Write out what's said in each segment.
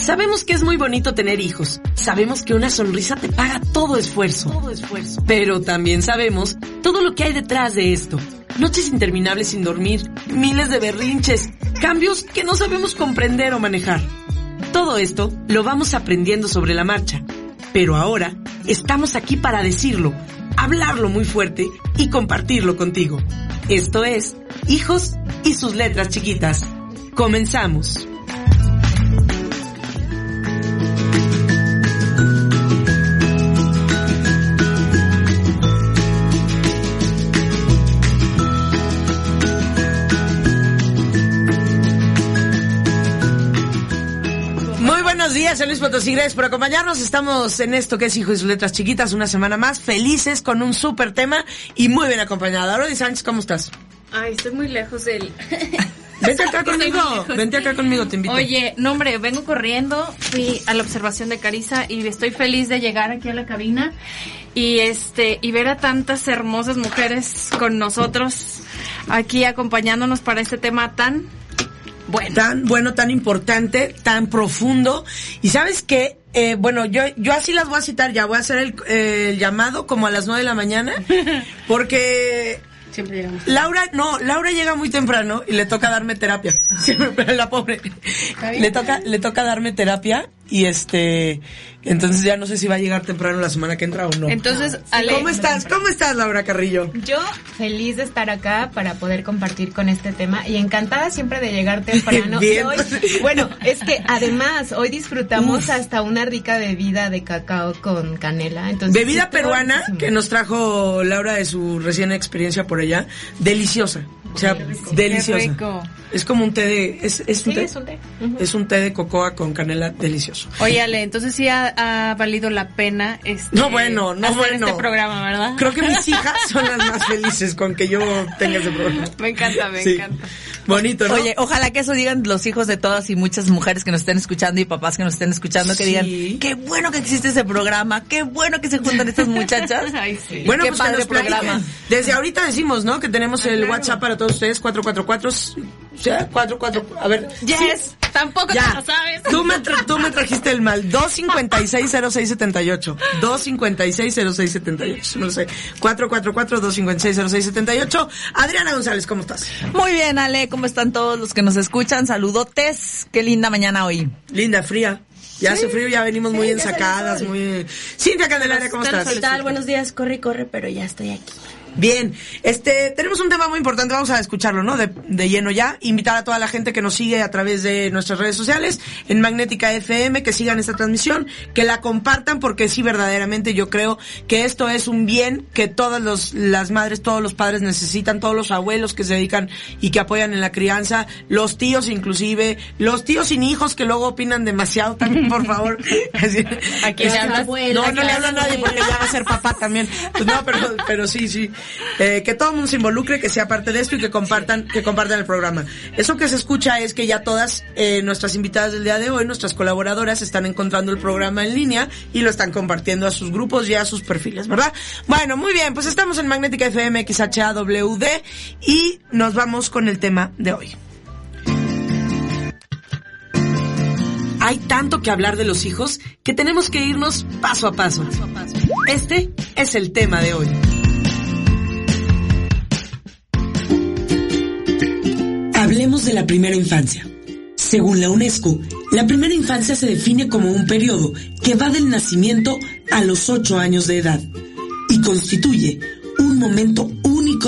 Sabemos que es muy bonito tener hijos. Sabemos que una sonrisa te paga todo esfuerzo. Todo esfuerzo. Pero también sabemos todo lo que hay detrás de esto. Noches interminables sin dormir, miles de berrinches, cambios que no sabemos comprender o manejar. Todo esto lo vamos aprendiendo sobre la marcha. Pero ahora estamos aquí para decirlo, hablarlo muy fuerte y compartirlo contigo. Esto es Hijos y sus letras chiquitas. Comenzamos. Días, soy Luis Potosí, gracias por acompañarnos. Estamos en esto que es Hijo y sus letras chiquitas, una semana más, felices con un súper tema y muy bien acompañada. Rodi Sánchez, ¿cómo estás? Ay, estoy muy lejos del... Vente acá conmigo, vente acá conmigo, te invito. Oye, no hombre, vengo corriendo, fui a la observación de Carisa y estoy feliz de llegar aquí a la cabina y este y ver a tantas hermosas mujeres con nosotros aquí acompañándonos para este tema tan bueno. tan bueno, tan importante, tan profundo. Y sabes qué, Eh, bueno, yo, yo así las voy a citar ya, voy a hacer el, eh, el llamado como a las nueve de la mañana, porque Siempre llegamos. Laura, no, Laura llega muy temprano y le toca darme terapia. Siempre, la pobre. Le toca, le toca darme terapia y este, entonces ya no sé si va a llegar temprano la semana que entra o no. Entonces, Ale, ¿Cómo estás? ¿Cómo estás, Laura Carrillo? Yo feliz de estar acá para poder compartir con este tema y encantada siempre de llegar temprano. Bien. Y hoy, bueno, es que además hoy disfrutamos hasta una rica bebida de cacao con canela. Entonces, Bebida peruana que nos trajo Laura de su recién experiencia por allá, deliciosa. O sea, deliciosa. Qué rico. Es como un té de, es, es un Sí, té. es un té. Es un té de cocoa con canela delicioso. Oye, Ale, entonces sí ha, ha valido la pena este, No, bueno, no, hacer bueno. este programa, ¿verdad? Creo que mis hijas son las más felices con que yo tenga ese programa. Me encanta, me Sí. encanta. Bonito, ¿no? Oye, ojalá que eso digan los hijos de todas y muchas mujeres que nos estén escuchando y papás que nos estén escuchando, que Sí. digan, qué bueno que existe ese programa, qué bueno que se juntan estas muchachas. Ay, sí. Bueno, qué pues que padre nos programa. Desde ahorita decimos, ¿no? Que tenemos el claro. WhatsApp para todos ustedes, 444, o sea, 44, a ver. Yes. Tampoco te Ya. lo sabes. Tú me, tú me trajiste el mal. 256-0678. 256-0678. No lo sé. 444-256-0678. Adriana González, ¿cómo estás? Muy bien, Ale, ¿cómo están todos los que nos escuchan? Saludotes, qué linda mañana hoy. Linda, fría. Ya hace frío, ya venimos muy ensacadas, muy... Cintia Candelaria, ¿cómo estás? ¿Qué tal? Buenos días, corre, corre, pero ya estoy aquí. Bien, este, tenemos un tema muy importante, vamos a escucharlo, ¿no? De, de lleno ya. Invitar a toda la gente que nos sigue a través de nuestras redes sociales, en Magnética FM, que sigan esta transmisión, que la compartan, porque sí, verdaderamente yo creo que esto es un bien que todas los, las madres, todos los padres necesitan, todos los abuelos que se dedican y que apoyan en la crianza, los tíos inclusive, los tíos sin hijos que luego opinan demasiado también, por favor. Aquí le hablas. no, no le hablo a nadie porque ya va a ser papá también. Pues no, pero, pero sí, sí. Eh, que todo el mundo se involucre, que sea parte de esto y que compartan, que compartan el programa. Eso que se escucha es que ya todas eh, nuestras invitadas del día de hoy, nuestras colaboradoras, están encontrando el programa en línea y lo están compartiendo a sus grupos y a sus perfiles, ¿verdad? Bueno, muy bien, pues estamos en Magnética FM XHAWD y nos vamos con el tema de hoy. Hay tanto que hablar de los hijos que tenemos que irnos paso a paso. Este es el tema de hoy. De la primera infancia. Según la UNESCO, la primera infancia se define como un periodo que va del nacimiento a los 8 años de edad y constituye un momento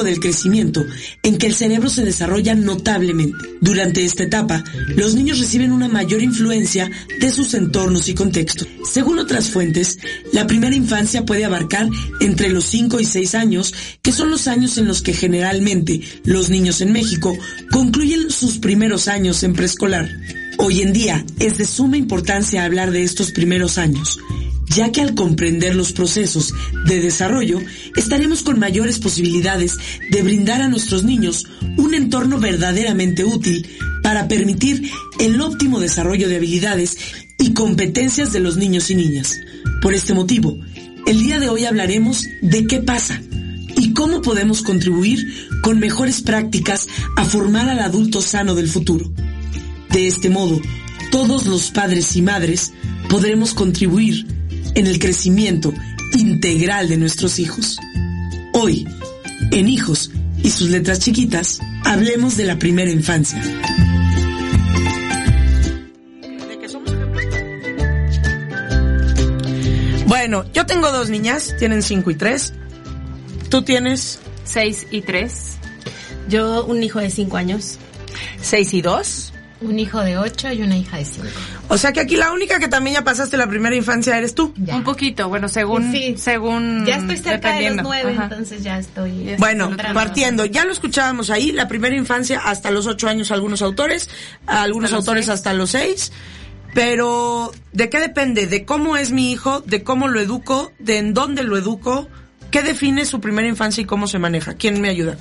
del crecimiento en que el cerebro se desarrolla notablemente. Durante esta etapa, los niños reciben una mayor influencia de sus entornos y contextos. Según otras fuentes, la primera infancia puede abarcar entre los 5 y 6 años, que son los años en los que generalmente los niños en México concluyen sus primeros años en preescolar. Hoy en día es de suma importancia hablar de estos primeros años, ya que al comprender los procesos de desarrollo, estaremos con mayores posibilidades de brindar a nuestros niños un entorno verdaderamente útil para permitir el óptimo desarrollo de habilidades y competencias de los niños y niñas. Por este motivo, el día de hoy hablaremos de qué pasa y cómo podemos contribuir con mejores prácticas a formar al adulto sano del futuro. De este modo, todos los padres y madres podremos contribuir en el crecimiento integral de nuestros hijos. Hoy, en Hijos y sus letras chiquitas, hablemos de la primera infancia. Bueno, yo tengo dos niñas, tienen cinco y tres. Tú tienes 6 y 3. Yo, un hijo de cinco años. Seis y dos. Un hijo de ocho y una hija de cinco. O sea que aquí la única que también ya pasaste la primera infancia eres tú. Ya. Un poquito, bueno, según. Sí. según Ya estoy cerca de los dependiendo. nueve, Ajá. entonces ya estoy. Bueno, entrando. partiendo, ya lo escuchábamos ahí, la primera infancia hasta los ocho años algunos autores, algunos Hasta autores seis. hasta los seis, pero ¿de qué depende? ¿De cómo es mi hijo? ¿De cómo lo educo? ¿De en dónde lo educo? ¿Qué define su primera infancia y cómo se maneja? ¿Quién me ayuda?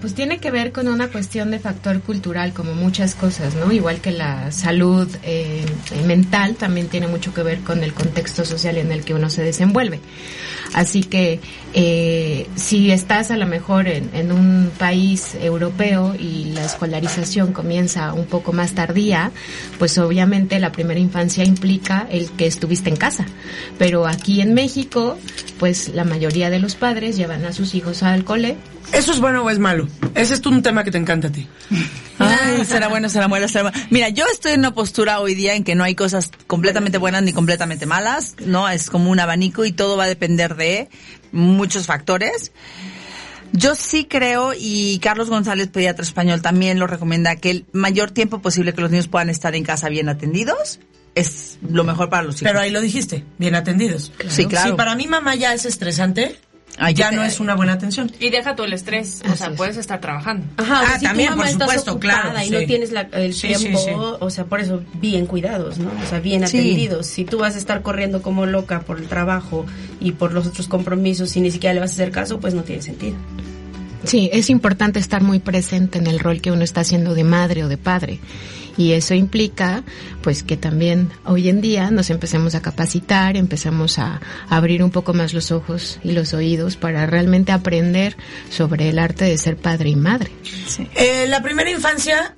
Pues tiene que ver con una cuestión de factor cultural, como muchas cosas, ¿no? Igual que la salud eh, mental, también tiene mucho que ver con el contexto social en el que uno se desenvuelve. Así que eh, si estás a lo mejor en, en un país europeo y la escolarización comienza un poco más tardía, pues obviamente la primera infancia implica el que estuviste en casa. Pero aquí en México, pues la mayoría de los padres llevan a sus hijos al cole ¿Eso es bueno o es malo? Ese es un tema que te encanta a ti. Ay, será bueno, será bueno, será bueno. Mira, yo estoy en una postura hoy día en que no hay cosas completamente buenas ni completamente malas, ¿no? Es como un abanico y todo va a depender de muchos factores. Yo sí creo, y Carlos González, pediatra español, también lo recomienda, que el mayor tiempo posible que los niños puedan estar en casa bien atendidos es lo mejor para los hijos. Pero ahí lo dijiste, bien atendidos. Sí, claro. Si para mi mamá ya es estresante, Ay, ya no es una buena atención. Y deja tú el estrés, o sea, es. puedes estar trabajando. Ajá, o Ah, sea, si también, tu mamá por estás supuesto, ocupada claro, y sí. no tienes la- el Sí, tiempo, sí. o sea, por eso bien cuidados, ¿no? O sea, bien Sí. atendidos. Si tú vas a estar corriendo como loca por el trabajo y por los otros compromisos y ni siquiera le vas a hacer caso, pues no tiene sentido. Sí, es importante estar muy presente en el rol que uno está haciendo de madre o de padre. Y eso implica, pues, que también hoy en día nos empecemos a capacitar, empezamos a abrir un poco más los ojos y los oídos para realmente aprender sobre el arte de ser padre y madre. Eh, la primera infancia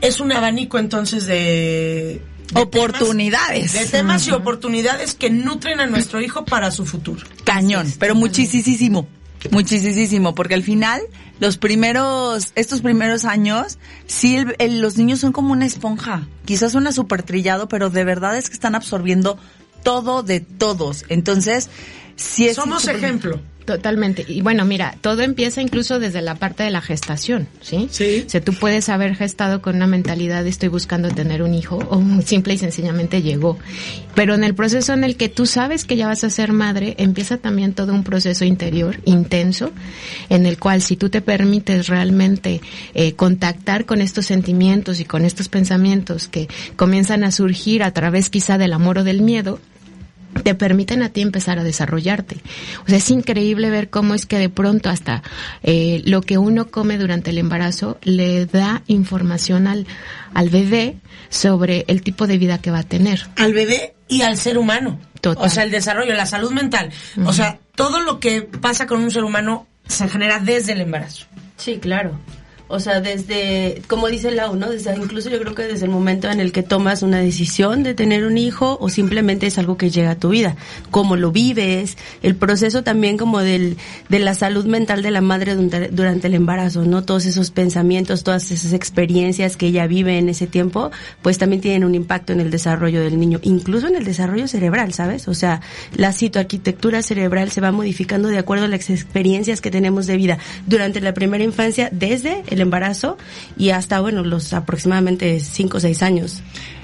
es un abanico entonces de... de Oportunidades. temas- de temas y oportunidades que nutren a nuestro hijo para su futuro. Cañón, pero muchísimo, muchísimo, porque al final, los primeros, estos primeros años, sí, el- los niños son como una esponja. Quizás suena súper trillado, pero de verdad es que están absorbiendo todo de todos. Entonces, sí es... Somos ejemplo. Totalmente. Y bueno, mira, todo empieza incluso desde la parte de la gestación, ¿sí? Sí. O sea, tú puedes haber gestado con una mentalidad de estoy buscando tener un hijo o simple y sencillamente llegó. Pero en el proceso en el que tú sabes que ya vas a ser madre, empieza también todo un proceso interior intenso en el cual si tú te permites realmente eh, contactar con estos sentimientos y con estos pensamientos que comienzan a surgir a través quizá del amor o del miedo, te permiten a ti empezar a desarrollarte. O sea, es increíble ver cómo es que de pronto hasta eh, lo que uno come durante el embarazo le da información al, al bebé sobre el tipo de vida que va a tener. Al bebé y al ser humano. Total. O sea, el desarrollo, la salud mental. O sea, todo lo que pasa con un ser humano se genera desde el embarazo. Sí, claro. O sea, desde, como dice Lau, ¿no? Desde, incluso yo creo que desde el momento en el que tomas una decisión de tener un hijo o simplemente es algo que llega a tu vida. Cómo lo vives, el proceso también como del, de la salud mental de la madre durante, el embarazo, ¿no? Todos esos pensamientos, todas esas experiencias que ella vive en ese tiempo, pues también tienen un impacto en el desarrollo del niño, incluso en el desarrollo cerebral, ¿sabes? O sea, la citoarquitectura cerebral se va modificando de acuerdo a las experiencias que tenemos de vida durante la primera infancia, desde el embarazo y hasta, bueno, los aproximadamente 5 o 6 años.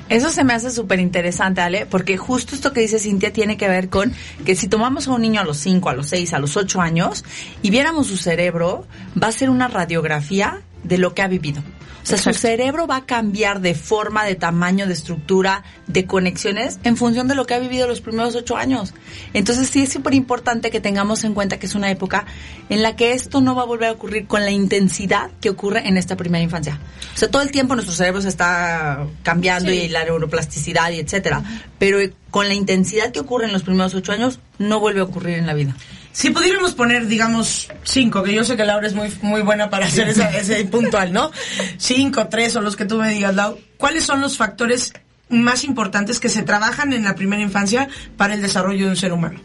Eso se me hace súper interesante, Ale, porque justo esto que dice Cintia tiene que ver con que si tomamos a un niño a los 5, a los 6, a los 8 años y viéramos su cerebro, va a ser una radiografía de lo que ha vivido. O sea, su cerebro va a cambiar de forma, de tamaño, de estructura, de conexiones en función de lo que ha vivido los primeros ocho años. Entonces sí es súper importante que tengamos en cuenta que es una época en la que esto no va a volver a ocurrir con la intensidad que ocurre en esta primera infancia. O sea, todo el tiempo nuestro cerebro se está cambiando y la neuroplasticidad y etcétera. Pero eh, con la intensidad que ocurre en los primeros ocho años, no vuelve a ocurrir en la vida. Si pudiéramos poner, digamos, cinco, que yo sé que Laura es muy, muy buena para hacer esa- ese puntual, ¿no? Cinco, tres o los que tú me digas, Lau. ¿Cuáles son los factores más importantes que se trabajan en la primera infancia para el desarrollo de un ser humano?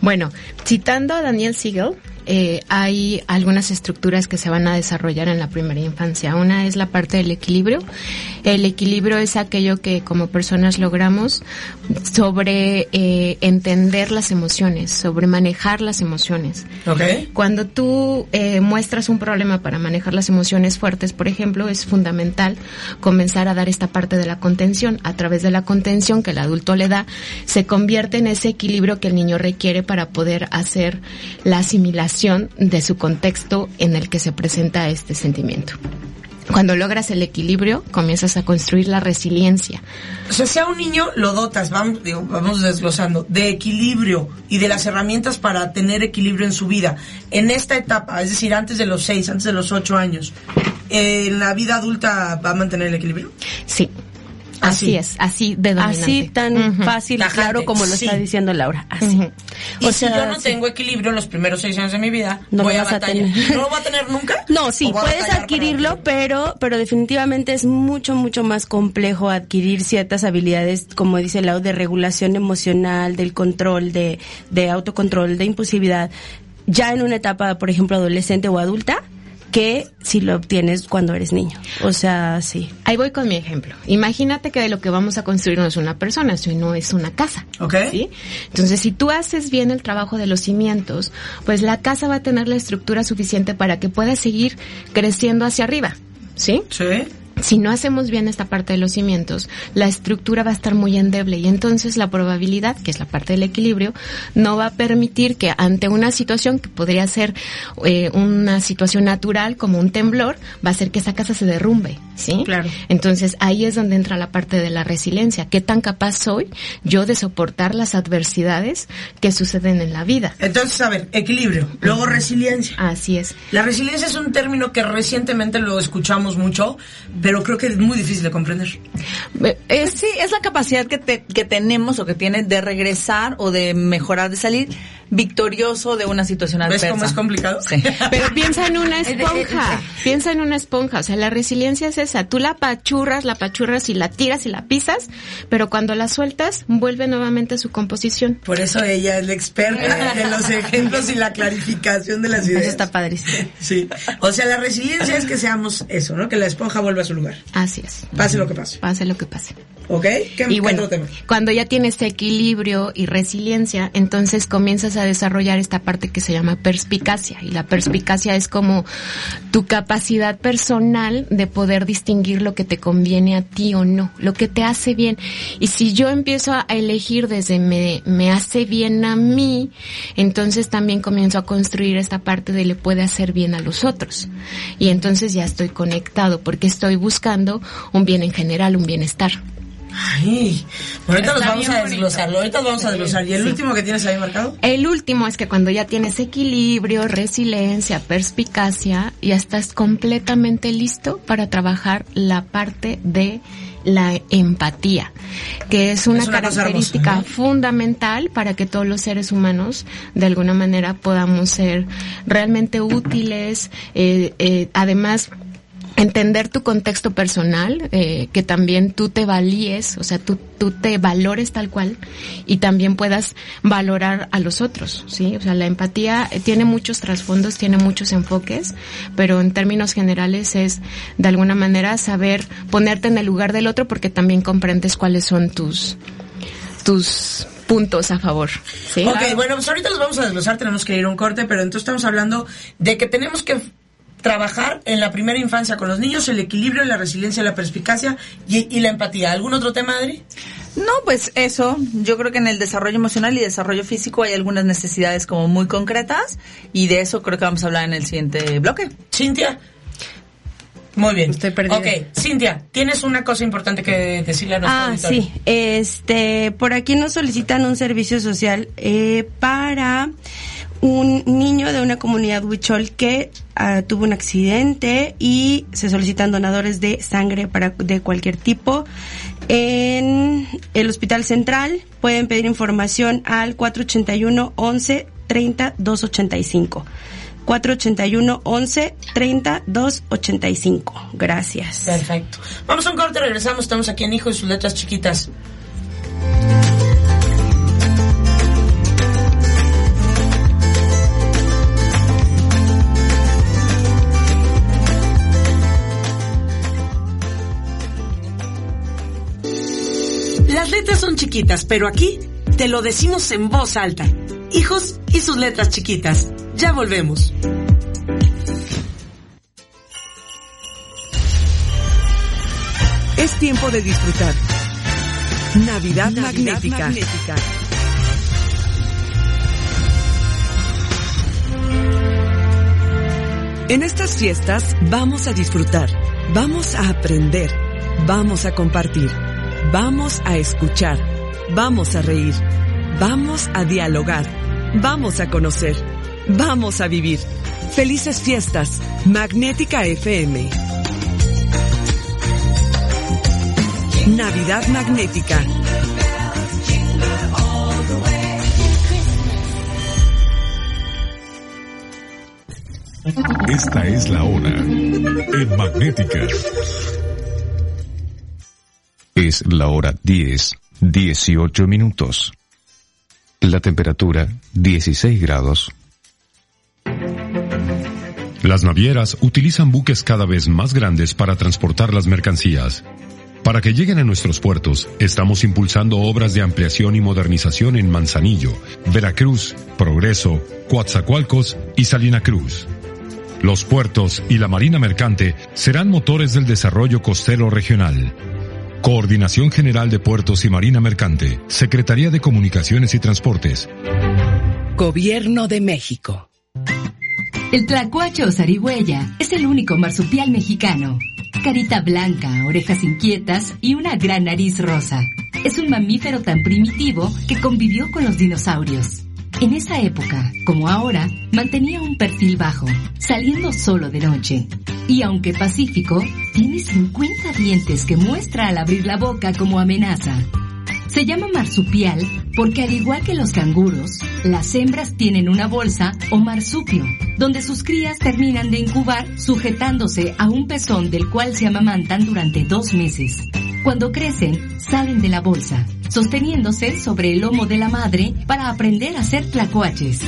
Bueno, citando a Daniel Siegel, eh, hay algunas estructuras que se van a desarrollar en la primera infancia. Una es la parte del equilibrio. El equilibrio es aquello que como personas logramos sobre eh, entender las emociones, sobre manejar las emociones. Ok. Cuando tú eh, muestras un problema para manejar las emociones fuertes, por ejemplo, es fundamental comenzar a dar esta parte de la contención. A través de la contención que el adulto le da, se convierte en ese equilibrio que el niño requiere para poder hacer la asimilación de su contexto en el que se presenta este sentimiento. Cuando logras el equilibrio, comienzas a construir la resiliencia. O sea, si a un niño lo dotas, vamos, digo, vamos desglosando, de equilibrio y de las herramientas para tener equilibrio en su vida, en esta etapa, es decir, antes de los seis, antes de los ocho años, ¿en la vida adulta va a mantener el equilibrio? Sí. Así. Así, es, así de dominante. Así tan fácil Tajante, claro como lo sí. está diciendo Laura. Así. Ujú. Y O si yo no sí. tengo equilibrio en los primeros seis años de mi vida, No voy lo a vas a batallar. tener. ¿No lo voy a tener nunca? No, sí, ¿O voy a puedes batallar adquirirlo? pero, pero definitivamente es mucho, mucho más complejo adquirir ciertas habilidades, como dice Lau, de regulación emocional, del control, de, de autocontrol, de impulsividad, ya en una etapa, por ejemplo, adolescente o adulta, que si lo obtienes cuando eres niño. O sea, sí. Ahí voy con mi ejemplo. Imagínate que de lo que vamos a construir no es una persona, sino es una casa. Ok. ¿Sí? Entonces, si tú haces bien el trabajo de los cimientos, pues la casa va a tener la estructura suficiente para que pueda seguir creciendo hacia arriba. ¿Sí? Sí. Si no hacemos bien esta parte de los cimientos, la estructura va a estar muy endeble y entonces la probabilidad, que es la parte del equilibrio, no va a permitir que ante una situación que podría ser eh, una situación natural como un temblor, va a hacer que esa casa se derrumbe, ¿sí? Claro. Entonces ahí es donde entra la parte de la resiliencia. ¿Qué tan capaz soy yo de soportar las adversidades que suceden en la vida? Entonces, a ver, equilibrio, luego resiliencia. Así es. La resiliencia es un término que recientemente lo escuchamos mucho, pero creo que es muy difícil de comprender. Eh, Es, Es, sí, es la capacidad que, te- que tenemos o que tienes de regresar o de mejorar, de salir victorioso de una situación ¿Ves adversa. cómo es complicado? Sí. Pero piensa en una esponja, piensa en una esponja, o sea, la resiliencia es esa, tú la pachurras, la pachurras y la tiras y la pisas, pero cuando la sueltas, vuelve nuevamente a su composición. Por eso ella es la experta de los ejemplos y la clarificación de las ideas. Eso está padrísimo. Sí. O sea, la resiliencia es que seamos eso, ¿no? Que la esponja vuelva a su lugar. Así es, Pase lo que pase. pase lo que pase. ¿Ok? ¿Qué, Y bueno, cuando ya tienes equilibrio y resiliencia, entonces comienzas a desarrollar esta parte que se llama perspicacia. Y la perspicacia es como tu capacidad personal de poder distinguir lo que te conviene a ti o no, lo que te hace bien. Y si yo empiezo a elegir desde me, me hace bien a mí, entonces también comienzo a construir esta parte de le puede hacer bien a los otros. Y entonces ya estoy conectado porque estoy buscando un bien en general, un bienestar. Ay, ahorita los vamos a bonito. desglosarlo, ahorita los vamos a desglosar. ¿Y el último que tienes ahí marcado? El último es que cuando ya tienes equilibrio, resiliencia, perspicacia, ya estás completamente listo para trabajar la parte de la empatía, que es una, Es una cosa característica hermosa, ¿no? fundamental para que todos los seres humanos de alguna manera podamos ser realmente útiles, eh, eh, además entender tu contexto personal, eh, que también tú te valíes, o sea, tú, tú te valores tal cual y también puedas valorar a los otros, ¿sí? O sea, la empatía eh, tiene muchos trasfondos, tiene muchos enfoques, pero en términos generales es de alguna manera saber ponerte en el lugar del otro porque también comprendes cuáles son tus, tus puntos a favor, ¿sí? Ok, bueno, pues ahorita los vamos a desglosar, tenemos que ir a un corte, pero entonces estamos hablando de que tenemos que trabajar en la primera infancia con los niños el equilibrio, la resiliencia, la perspicacia y, y la empatía. ¿Algún otro tema, Adri? No, pues eso, yo creo que en el desarrollo emocional y desarrollo físico hay algunas necesidades como muy concretas y de eso creo que vamos a hablar en el siguiente bloque. Cintia. Muy bien. Estoy perdida. Ok, Cintia, tienes una cosa importante que decirle a nuestro Ah, auditorio. sí. Este, por aquí nos solicitan un servicio social eh, para un niño de una comunidad huichol que ah, tuvo un accidente y se solicitan donadores de sangre para de cualquier tipo. En el Hospital Central pueden pedir información al 481 11 30 285. 481 11 30 285. Gracias. Perfecto. Vamos a un corte, regresamos. Estamos aquí en Hijo y sus letras chiquitas. Letras son chiquitas, pero aquí te lo decimos en voz alta. Hijos y sus letras chiquitas. Ya volvemos. Es tiempo de disfrutar. Navidad, magnética. En estas fiestas vamos a disfrutar, vamos a aprender, vamos a compartir, vamos a escuchar, vamos a reír, vamos a dialogar, vamos a conocer, vamos a vivir. Felices fiestas, Magnética FM. Navidad Magnética. Esta es la hora en Magnética. Es la hora 10, 18 minutos. La temperatura 16 grados. Las navieras utilizan buques cada vez más grandes para transportar las mercancías. Para que lleguen a nuestros puertos, estamos impulsando obras de ampliación y modernización en Manzanillo, Veracruz, Progreso, Coatzacoalcos y Salina Cruz. Los puertos y la marina mercante serán motores del desarrollo costero regional. Coordinación General de Puertos y Marina Mercante, Secretaría de Comunicaciones y Transportes. Gobierno de México. El tlacuache o zarigüeya es el único marsupial mexicano. Carita blanca, orejas inquietas y una gran nariz rosa. Es un mamífero tan primitivo que convivió con los dinosaurios. En esa época, como ahora, mantenía un perfil bajo, saliendo solo de noche. Y aunque pacífico, tiene 50 dientes que muestra al abrir la boca como amenaza. Se llama marsupial porque al igual que los canguros, las hembras tienen una bolsa o marsupio, donde sus crías terminan de incubar sujetándose a un pezón del cual se amamantan durante dos meses. Cuando crecen, salen de la bolsa, sosteniéndose sobre el lomo de la madre para aprender a ser tlacuaches.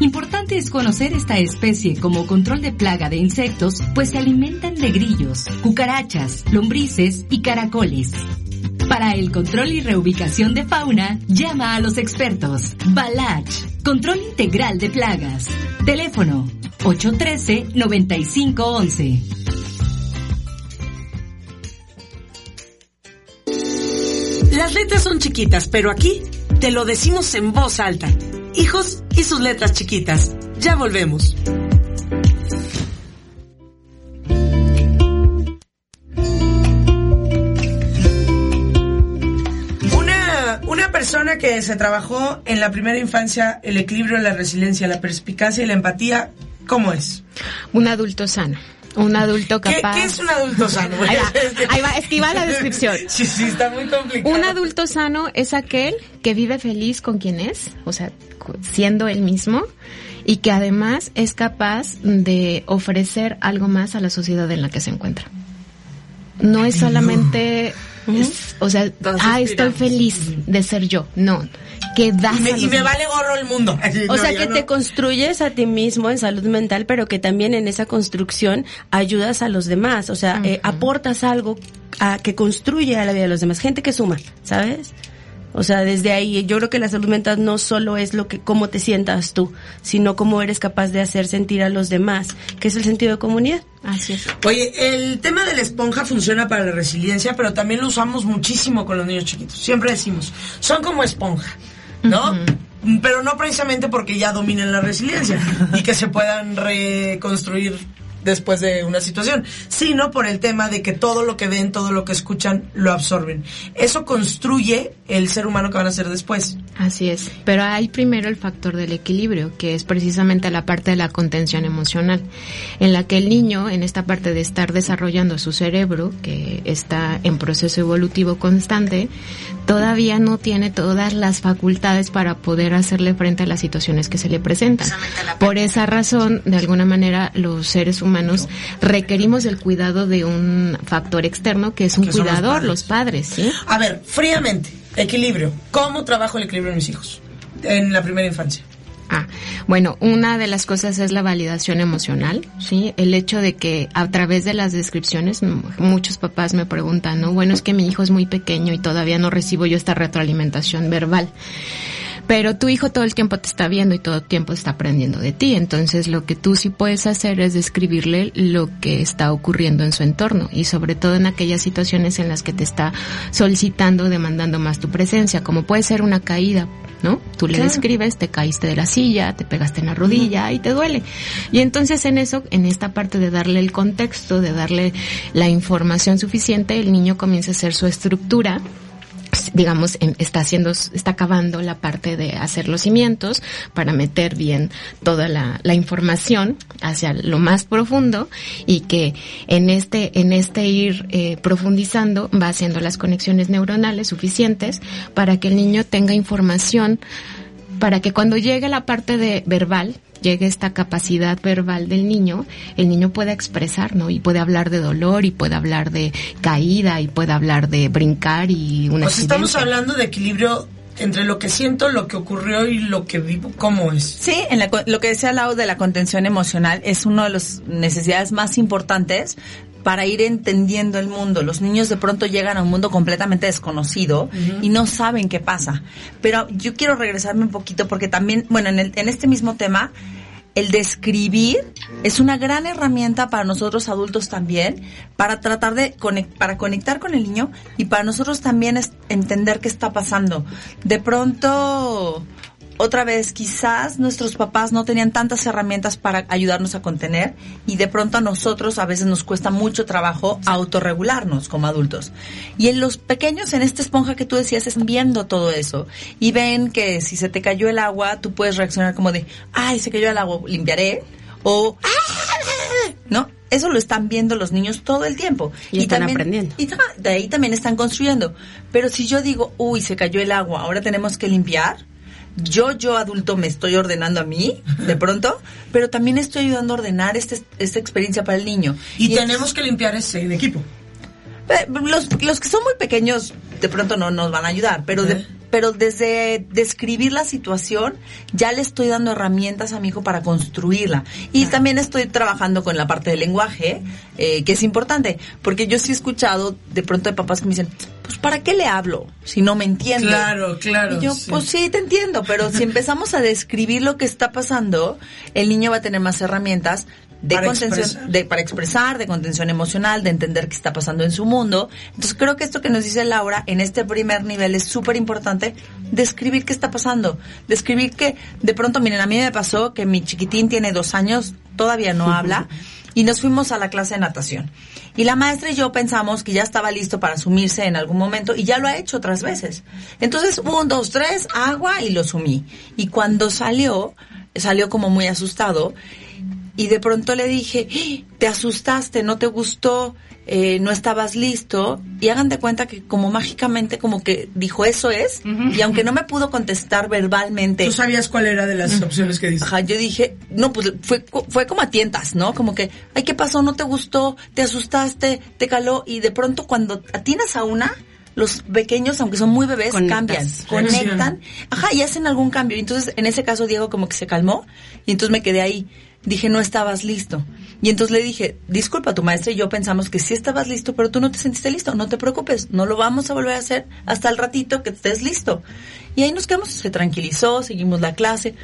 Importante es conocer esta especie como control de plaga de insectos, pues se alimentan de grillos, cucarachas, lombrices y caracoles. Para el control y reubicación de fauna, llama a los expertos. Balach, control integral de plagas. Teléfono 813-9511. Las letras son chiquitas, pero aquí te lo decimos en voz alta. Hijos y sus letras chiquitas. Ya volvemos. Una, una persona que se trabajó en la primera infancia el equilibrio, la resiliencia, la perspicacia y la empatía, ¿cómo es? Un adulto sano. Un adulto ¿Qué, capaz. qué es un adulto sano? Ahí va, ahí va, es que iba la descripción. Sí, sí, está muy complicado. Un adulto sano es aquel que vive feliz con quien es, o sea, siendo él mismo, y que además es capaz de ofrecer algo más a la sociedad en la que se encuentra. No es solamente, o sea, ah, estoy feliz de ser yo. No, que das Y me, y vale gorro el mundo. O No, sea, que no. te construyes a ti mismo en salud mental, pero que también en esa construcción ayudas a los demás. O sea, eh, aportas algo a, que construye a la vida de los demás. Gente que suma, ¿sabes? O sea, desde ahí yo creo que la salud mental no solo es lo que cómo te sientas tú, sino cómo eres capaz de hacer sentir a los demás, que es el sentido de comunidad. Así es. Oye, el tema de la esponja funciona para la resiliencia, pero también lo usamos muchísimo con los niños chiquitos. Siempre decimos, son como esponja, ¿no? Pero no precisamente porque ya dominen la resiliencia y que se puedan reconstruir después de una situación, sino por el tema de que todo lo que ven, todo lo que escuchan, lo absorben. Eso construye el ser humano que van a ser después. Así es, pero hay primero el factor del equilibrio, que es precisamente la parte de la contención emocional, en la que el niño, en esta parte de estar desarrollando su cerebro, que está en proceso evolutivo constante, todavía no tiene todas las facultades para poder hacerle frente a las situaciones que se le presentan. Por esa razón, de alguna manera, los seres humanos requerimos el cuidado de un factor externo, que es un los cuidador, padres. los padres, ¿sí? A ver, fríamente, equilibrio. ¿Cómo trabajo el equilibrio en mis hijos? En la primera infancia. Ah, bueno, una de las cosas es la validación emocional, ¿sí? El hecho de que a través de las descripciones, muchos papás me preguntan, ¿no? Bueno, es que mi hijo es muy pequeño y todavía no recibo yo esta retroalimentación verbal. Pero tu hijo todo el tiempo te está viendo y todo el tiempo está aprendiendo de ti. Entonces lo que tú sí puedes hacer es describirle lo que está ocurriendo en su entorno y sobre todo en aquellas situaciones en las que te está solicitando, demandando más tu presencia, como puede ser una caída, ¿no? Tú le Claro. describes, te caíste de la silla, te pegaste en la rodilla y te duele. Y entonces en eso, en esta parte de darle el contexto, de darle la información suficiente, el niño comienza a hacer su estructura digamos, en- está haciendo, está acabando la parte de hacer los cimientos para meter bien toda la, la información hacia lo más profundo y que en este, en este ir eh, profundizando va haciendo las conexiones neuronales suficientes para que el niño tenga información para que cuando llegue la parte de verbal, llegue esta capacidad verbal del niño, el niño pueda expresar, ¿no? Y puede hablar de dolor y puede hablar de caída y puede hablar de brincar y una sea, estamos hablando de equilibrio entre lo que siento, lo que ocurrió y lo que vivo. ¿Cómo es? Sí, en la co- lo que decía Lau de la contención emocional es una de las necesidades más importantes para ir entendiendo el mundo. Los niños de pronto llegan a un mundo completamente desconocido y no saben qué pasa. Pero yo quiero regresarme un poquito porque también, bueno, en, el- en este mismo tema, el describir es una gran herramienta para nosotros adultos también, para tratar de para conectar con el niño y para nosotros también es entender qué está pasando. De pronto, otra vez, quizás nuestros papás no tenían tantas herramientas para ayudarnos a contener y de pronto a nosotros a veces nos cuesta mucho trabajo autorregularnos como adultos. Y en los pequeños, en esta esponja que tú decías, están viendo todo eso y ven que si se te cayó el agua, tú puedes reaccionar como de, ay, se cayó el agua, limpiaré. O, ¿no? Eso lo están viendo los niños todo el tiempo. Y están también- aprendiendo. Y de ahí también están construyendo. Pero si yo digo, uy, se cayó el agua, ahora tenemos que limpiar, yo, yo adulto, me estoy ordenando a mí, de pronto, pero también estoy ayudando a ordenar este, esta experiencia para el niño. Y, tenemos que limpiar ese de equipo. Eh, Los, los que son muy pequeños de pronto no nos van a ayudar, pero de- pero desde describir la situación ya le estoy dando herramientas a mi hijo para construirla. Y también estoy trabajando con la parte del lenguaje, eh, que es importante, porque yo sí he escuchado de pronto de papás que me dicen, pues ¿para qué le hablo si no me entiende? Claro, claro, Y yo, sí. pues sí, te entiendo, pero si empezamos a describir lo que está pasando, el niño va a tener más herramientas de Para contención, expresar. de, para expresar, de contención emocional, de entender qué está pasando en su mundo. Entonces creo que esto que nos dice Laura en este primer nivel es súper importante, describir qué está pasando, describir que de pronto, miren, a mí me pasó que mi chiquitín tiene dos años, todavía no habla, y nos fuimos a la clase de natación. Y la maestra y yo pensamos que ya estaba listo para sumirse en algún momento y ya lo ha hecho otras veces. Entonces, un, dos, tres, agua y lo sumí. Y cuando salió, salió como muy asustado y de pronto le dije, "¡Ah! te asustaste, no te gustó, eh, no estabas listo. Y hagan de cuenta que como mágicamente como que dijo eso es. Y aunque no me pudo contestar verbalmente. ¿Tú sabías cuál era de las opciones que dices? Ajá, yo dije, no, pues fue, co- fue como a tientas, ¿no? Como que, ay, ¿qué pasó? ¿No te gustó? ¿Te asustaste? ¿Te caló? Y de pronto cuando atinas a una, los pequeños, aunque son muy bebés, Conectas. cambian, conectan, ajá, y hacen algún cambio. Y entonces, en ese caso, Diego como que se calmó y entonces me quedé ahí. Dije, no estabas listo. Y entonces le dije, disculpa, tu maestra y yo pensamos que sí estabas listo, pero tú no te sentiste listo. No te preocupes, no lo vamos a volver a hacer hasta el ratito que estés listo. Y ahí nos quedamos, se tranquilizó, seguimos la clase.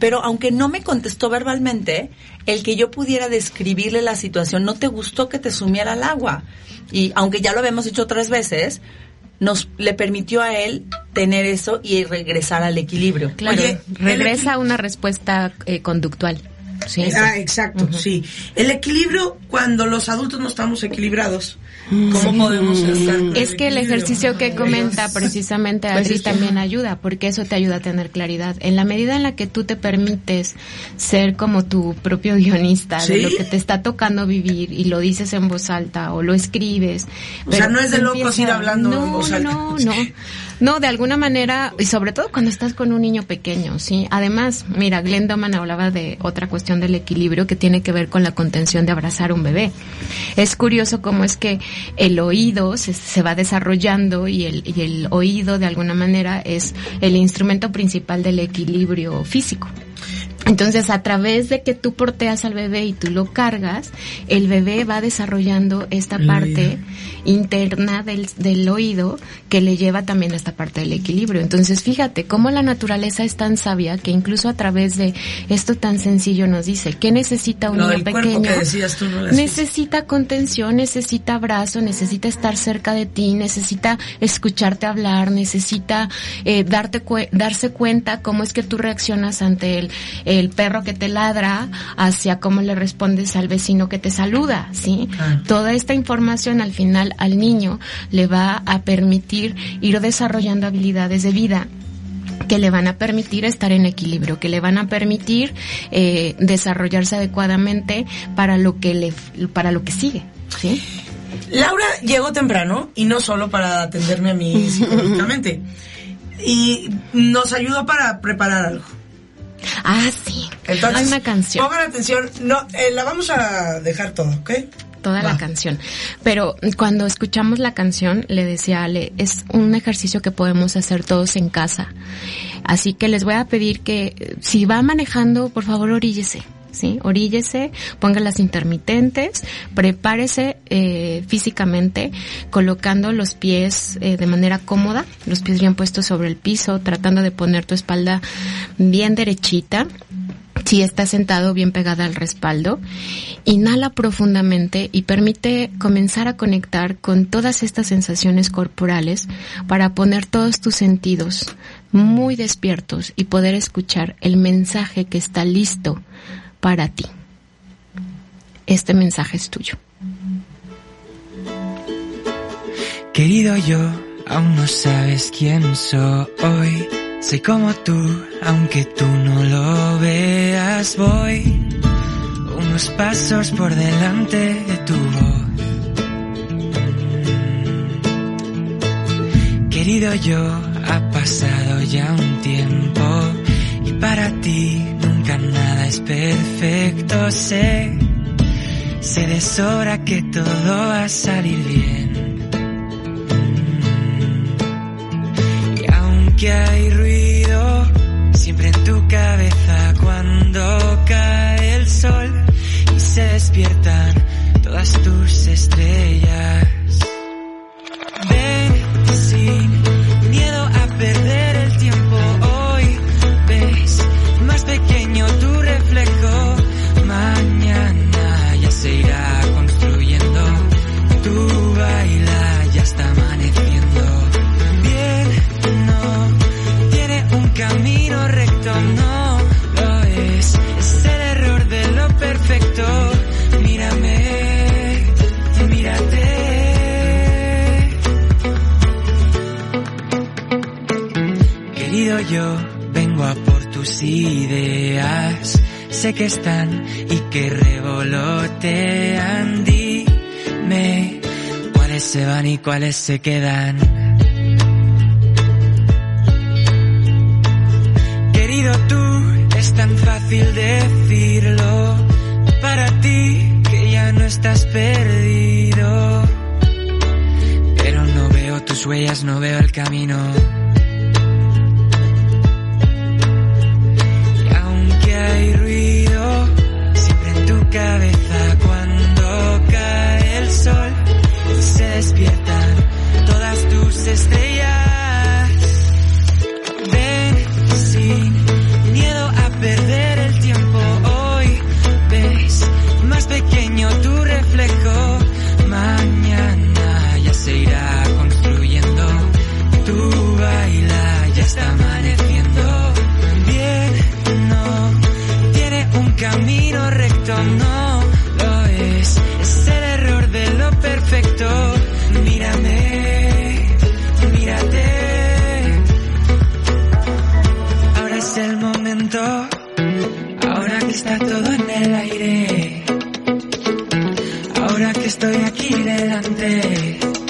Pero aunque no me contestó verbalmente, el que yo pudiera describirle la situación, no te gustó que te sumiera al agua. Y aunque ya lo habíamos hecho otras veces, nos le permitió a él tener eso y regresar al equilibrio. Claro, Oye, regresa a una respuesta eh, conductual. ¿Sí? Ah, exacto, sí. El equilibrio, cuando los adultos no estamos equilibrados, ¿cómo podemos estar? Es que el ejercicio que comenta precisamente Pues que- también ayuda, porque eso te ayuda a tener claridad. En la medida en la que tú te permites ser como tu propio guionista de lo que te está tocando vivir y lo dices en voz alta o lo escribes. O sea, no es de locos ir hablando no, en voz alta. No, no, no, de alguna manera, y sobre todo cuando estás con un niño pequeño, ¿sí? Además, mira, Glenn Doman hablaba de otra cuestión del equilibrio que tiene que ver con la contención de abrazar un bebé. Es curioso cómo es que el oído se, se va desarrollando y el, y el oído de alguna manera es el instrumento principal del equilibrio físico. Entonces, a través de que tú porteas al bebé y tú lo cargas, el bebé va desarrollando esta El parte interna del, del oído que le lleva también a esta parte del equilibrio. Entonces, fíjate cómo la naturaleza es tan sabia que incluso a través de esto tan sencillo nos dice, ¿qué necesita un Lo niño pequeño? que decías tú, no las- necesita contención, necesita abrazo, necesita estar cerca de ti, necesita escucharte hablar, necesita eh, darte darse cuenta cómo es que tú reaccionas ante el, el perro que te ladra, hacia cómo le respondes al vecino que te saluda, ¿sí? Claro. Toda esta información al final al niño le va a permitir ir desarrollando habilidades de vida que le van a permitir estar en equilibrio, que le van a permitir eh, desarrollarse adecuadamente para lo que le para lo que sigue, ¿sí? Laura llegó temprano y no solo para atenderme a mí psicológicamente. Y nos ayudó para preparar algo. Ah, sí. Entonces, Hay una canción. Pongan atención, no, eh, la vamos a dejar todo, ¿ok? toda la canción. Pero cuando escuchamos la canción, le decía a Ale, es un ejercicio que podemos hacer todos en casa. Así que les voy a pedir que si va manejando, por favor, oríllese. ¿Sí? Oríllese, ponga las intermitentes, prepárese eh, físicamente, colocando los pies eh, de manera cómoda, los pies bien puestos sobre el piso, tratando de poner tu espalda bien derechita, si estás sentado bien pegada al respaldo, inhala profundamente y permite comenzar a conectar con todas estas sensaciones corporales para poner todos tus sentidos muy despiertos y poder escuchar el mensaje que está listo para ti. Este mensaje es tuyo. Querido yo, aún no sabes quién soy. Soy como tú, aunque tú no lo veas. Voy unos pasos por delante de tu voz. Querido yo, ha pasado ya un tiempo y para ti nunca nada es perfecto. Sé, sé de sobra que todo va a salir bien. Y aunque hay ruido siempre en tu cabeza cuando cae el sol y se despiertan todas tus estrellas. Que están y que revolotean. Dime cuáles se van y cuáles se quedan. Querido tú, es tan fácil decirlo. Para ti, que ya no estás perdido. Pero no veo tus huellas, no veo el camino. que estoy aquí delante.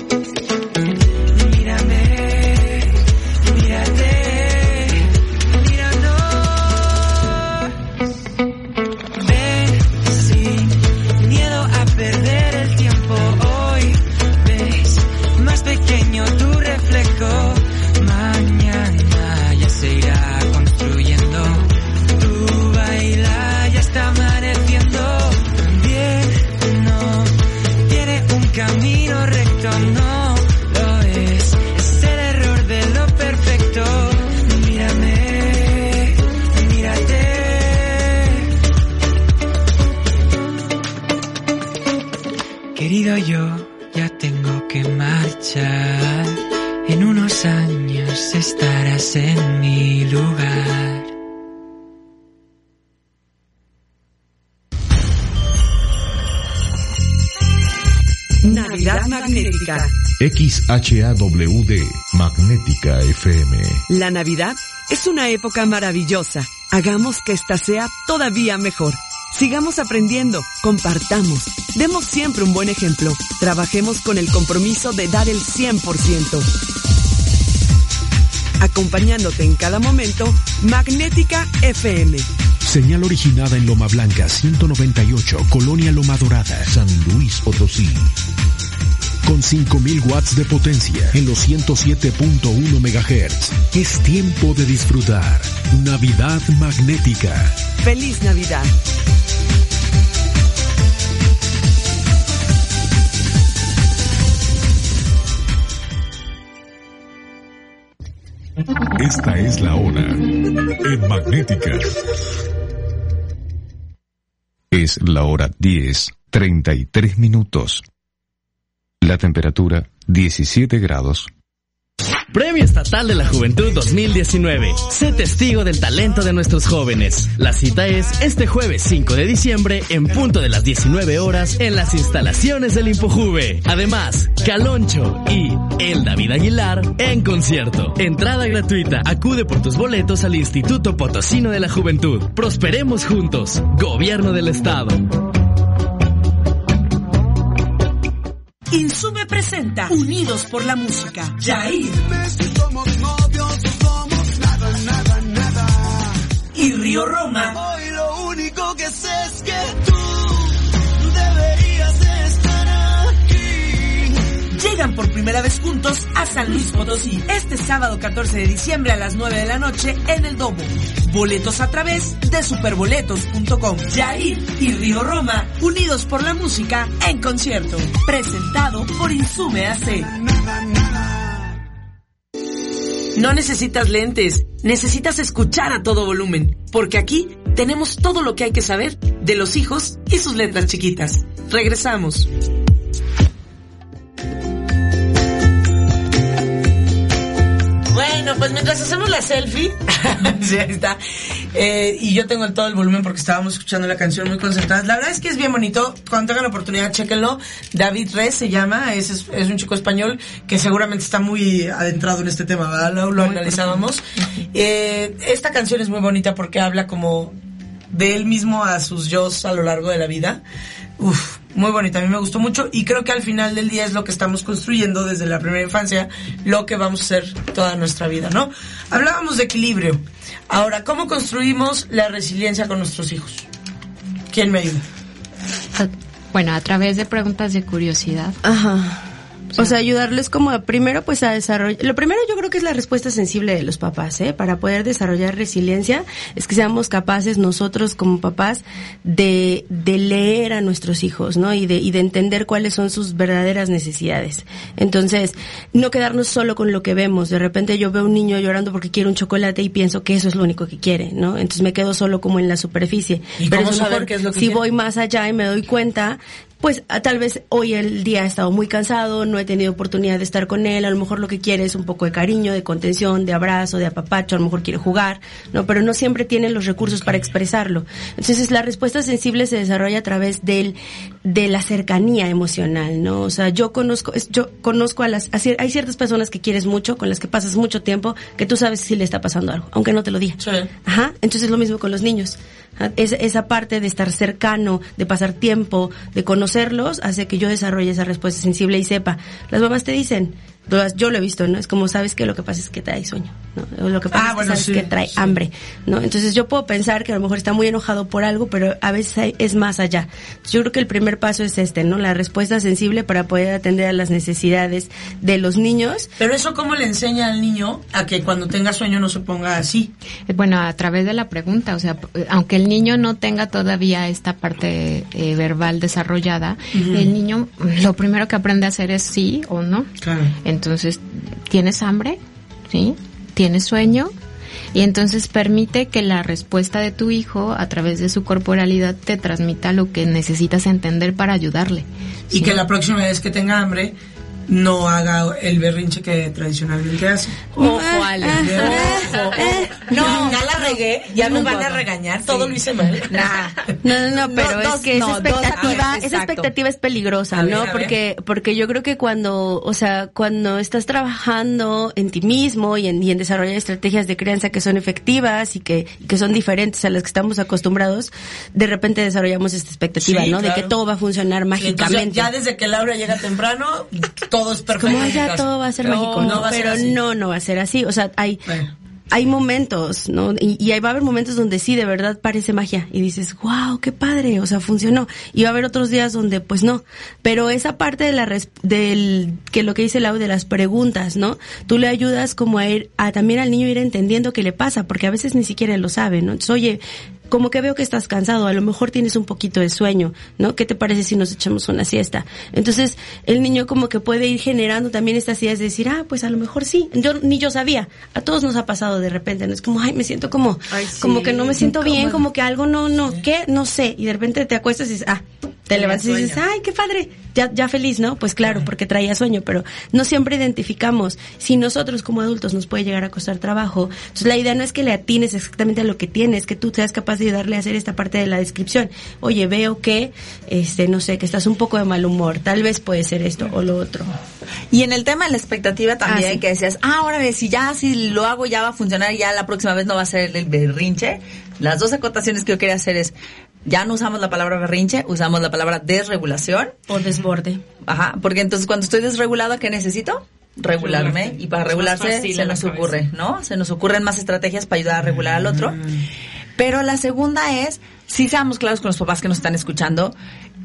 XHAWD Magnética FM. La Navidad es una época maravillosa. Hagamos que esta sea todavía mejor. Sigamos aprendiendo, compartamos, demos siempre un buen ejemplo, trabajemos con el compromiso de dar el 100%. Acompañándote en cada momento, Magnética FM. Señal originada en Loma Blanca 198, Colonia Loma Dorada, San Luis Potosí. Con 5000 watts de potencia en los 107.1 MHz. Es tiempo de disfrutar. Navidad magnética. ¡Feliz Navidad! Esta es la hora en magnética. Es la hora 10, 33 minutos. La temperatura 17 grados. Premio Estatal de la Juventud 2019. Sé testigo del talento de nuestros jóvenes. La cita es este jueves 5 de diciembre en punto de las 19 horas en las instalaciones del Impojuve. Además, Caloncho y El David Aguilar en concierto. Entrada gratuita. Acude por tus boletos al Instituto Potosino de la Juventud. Prosperemos juntos. Gobierno del Estado. Insume presenta Unidos por la Música. Jair. Y Río Roma. Por primera vez juntos a San Luis Potosí. Este sábado 14 de diciembre a las 9 de la noche en el Domo. Boletos a través de superboletos.com. Jair y Río Roma, unidos por la música en concierto. Presentado por Insume AC. No necesitas lentes, necesitas escuchar a todo volumen, porque aquí tenemos todo lo que hay que saber de los hijos y sus letras chiquitas. Regresamos. Bueno, pues mientras hacemos la selfie, sí, ahí está. Eh, y yo tengo el, todo el volumen porque estábamos escuchando la canción muy concentradas. La verdad es que es bien bonito. Cuando tengan la oportunidad, chéquenlo. David Res se llama. Es, es, es un chico español que seguramente está muy adentrado en este tema, ¿verdad? Lo, lo analizábamos. Eh, esta canción es muy bonita porque habla como de él mismo a sus yo a lo largo de la vida. Uf, muy bonita, a mí me gustó mucho y creo que al final del día es lo que estamos construyendo desde la primera infancia, lo que vamos a hacer toda nuestra vida, ¿no? Hablábamos de equilibrio. Ahora, ¿cómo construimos la resiliencia con nuestros hijos? ¿Quién me ayuda? Bueno, a través de preguntas de curiosidad. Ajá. O sea, ayudarles como a, primero pues a desarrollar. Lo primero yo creo que es la respuesta sensible de los papás, ¿eh? Para poder desarrollar resiliencia es que seamos capaces nosotros como papás de, de leer a nuestros hijos, ¿no? Y de, y de entender cuáles son sus verdaderas necesidades. Entonces, no quedarnos solo con lo que vemos. De repente yo veo un niño llorando porque quiere un chocolate y pienso que eso es lo único que quiere, ¿no? Entonces me quedo solo como en la superficie. ¿Y Pero cómo saber mejor, qué es lo que si quiere? voy más allá y me doy cuenta pues a- tal vez hoy el día he estado muy cansado, no he tenido oportunidad de estar con él, a lo mejor lo que quiere es un poco de cariño, de contención, de abrazo, de apapacho, a lo mejor quiere jugar, ¿no? Pero no siempre tiene los recursos para expresarlo. Entonces la respuesta sensible se desarrolla a través del, de la cercanía emocional, ¿no? O sea, yo conozco, yo conozco a las, a hay ciertas personas que quieres mucho, con las que pasas mucho tiempo, que tú sabes si le está pasando algo, aunque no te lo diga. Ajá, entonces es lo mismo con los niños. Ajá, Esa, esa parte de estar cercano, de pasar tiempo, de conocerlos, hace que yo desarrolle esa respuesta sensible y sepa. Las mamás te dicen, yo lo he visto, ¿no? Es como sabes que lo que pasa es que trae sueño, ¿no? O lo que pasa Ah, es que bueno, sabes sí, que trae sí. hambre, ¿no? Entonces yo puedo pensar que a lo mejor está muy enojado por algo, pero a veces hay- es más allá. Yo creo que el primer paso es este, ¿no? La respuesta sensible para poder atender a las necesidades de los niños. Pero eso cómo le enseña al niño a que cuando tenga sueño no se ponga así. Eh, Bueno, a través de la pregunta, o sea, p- aunque el niño no tenga todavía esta parte eh, verbal desarrollada, el niño lo primero que aprende a hacer es sí o no. Claro. Entonces, ¿tienes hambre? ¿Sí? ¿Tienes sueño? Y entonces permite que la respuesta de tu hijo a través de su corporalidad te transmita lo que necesitas entender para ayudarle. Y ¿sí? que la próxima vez que tenga hambre no haga el berrinche que tradicionalmente hace. Ojo, Ale. Ojo. No, ya la regué, ya me van a regañar, todo lo hice mal. No, no, no, pero dos, es que no, esa expectativa, ver, esa expectativa es peligrosa, ver, ¿no? porque, porque yo creo que cuando, o sea, cuando estás trabajando en ti mismo y en, y en desarrollar estrategias de crianza que son efectivas y que, y que son diferentes a las que estamos acostumbrados, de repente desarrollamos esta expectativa, Sí, ¿no? De que todo va a funcionar Sí, entonces, mágicamente. ya desde que Laura llega temprano, todo es perfecto. como ya todo va a ser No, mágico, no va a ser pero no, no va a ser así. O sea, hay, Bueno. hay momentos, ¿no? Y, y ahí va a haber momentos donde sí, de verdad parece magia y dices, wow, qué padre, o sea, funcionó. Y va a haber otros días donde, pues no. Pero esa parte de la res- del que lo que dice Lau de las preguntas, ¿no? Tú le ayudas como a ir, a también al niño ir entendiendo qué le pasa, porque a veces ni siquiera lo sabe, ¿no? Entonces, oye, como que veo que estás cansado, a lo mejor tienes un poquito de sueño, ¿no? ¿Qué te parece si nos echamos una siesta? Entonces, el niño como que puede ir generando también estas ideas de decir, ah, pues a lo mejor sí. Yo ni yo sabía. A todos nos ha pasado de repente, ¿no? Es como, ay, me siento como, Ay, sí, como que no me siento bien, como que algo no, no, ¿qué? No sé. Y de repente te acuestas y dices, ah, te levantas y dices, ay, qué padre. Ya, ya feliz, ¿no? Pues claro, porque traía sueño, pero no siempre identificamos. Si nosotros como adultos nos puede llegar a costar trabajo, entonces la idea no es que le atines exactamente a lo que tienes, que tú seas capaz de ayudarle a hacer esta parte de la descripción. Oye, veo que, este, no sé, que estás un poco de mal humor, tal vez puede ser esto o lo otro. Y en el tema de la expectativa también Ah, sí. que decías, ah, ahora si ya si lo hago ya va a funcionar, ya la próxima vez no va a ser el berrinche. Las dos acotaciones que yo quería hacer es, ya no usamos la palabra berrinche, usamos la palabra desregulación. O desborde. Ajá, porque entonces cuando estoy desregulado, ¿qué necesito? Regularme. Regularte. Y para regularse se nos ocurre, ¿no? Se nos ocurren más estrategias para ayudar a regular al otro. Pero la segunda es, si seamos claros con los papás que nos están escuchando,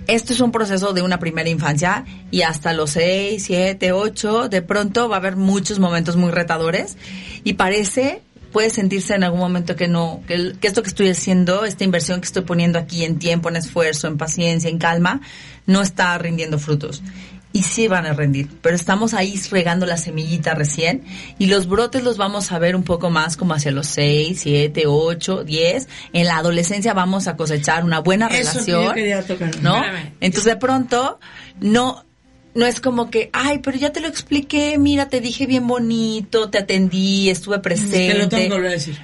esto es un proceso de una primera infancia y hasta los 6, 7, 8, de pronto va a haber muchos momentos muy retadores y parece, puede sentirse en algún momento que no, que, el- que esto que estoy haciendo, esta inversión que estoy poniendo aquí en tiempo, en esfuerzo, en paciencia, en calma, no está rindiendo frutos. Y sí van a rendir, pero estamos ahí regando la semillita recién y los brotes los vamos a ver un poco más como hacia los 6, 7, 8, 10. En la adolescencia vamos a cosechar una buena Eso que relación. yo quería tocar. ¿no? Entonces de pronto no no es como que, ay, pero ya te lo expliqué, mira, te dije bien bonito, te atendí, estuve Te lo tengo que presente. volver a decir.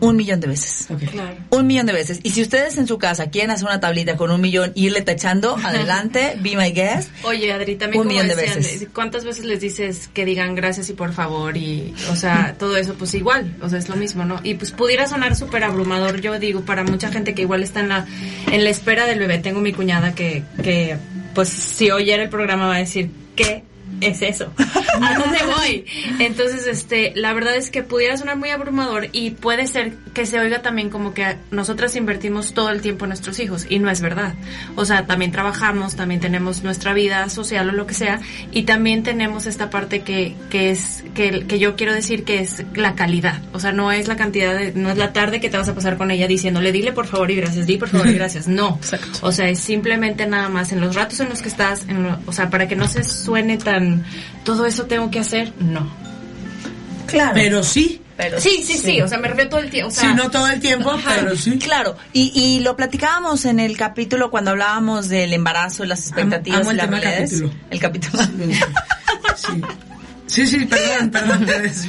Un millón de veces. Claro. Un millón de veces. Y si ustedes en su casa quieren hacer una tablita con un millón y irle tachando, adelante, be my guest. Oye, Adri, también Un como millón de veces. ¿cuántas veces les dices que digan gracias y por favor? Y, o sea, todo eso, pues igual, o sea, es lo mismo, ¿no? Y pues pudiera sonar súper abrumador, yo digo, para mucha gente que igual está en la, en la espera del bebé. Tengo mi cuñada que, que, pues si oyera el programa va a decir, ¿qué? Es eso. ¿A dónde voy? Entonces, este, la verdad es que pudiera sonar muy abrumador y puede ser que se oiga también como que nosotras invertimos todo el tiempo en nuestros hijos y no es verdad. O sea, también trabajamos, también tenemos nuestra vida social o lo que sea y también tenemos esta parte que, que es, que, que yo quiero decir que es la calidad. O sea, no es la cantidad de, no es la tarde que te vas a pasar con ella diciéndole dile por favor y gracias, di por favor y gracias. No. O sea, es simplemente nada más en los ratos en los que estás, en lo- o sea, para que no se suene tan, todo eso tengo que hacer, no. Claro. Pero sí. Pero Sí, sí, sí, o sea, me refiero todo el tiempo. O sea, Sí, no todo el tiempo, pero sí. Claro, y, y lo platicábamos en el capítulo cuando hablábamos del embarazo, las expectativas amo el y las tema realidades. capítulo. El capítulo. Sí. Sí, sí, perdón, perdón. des-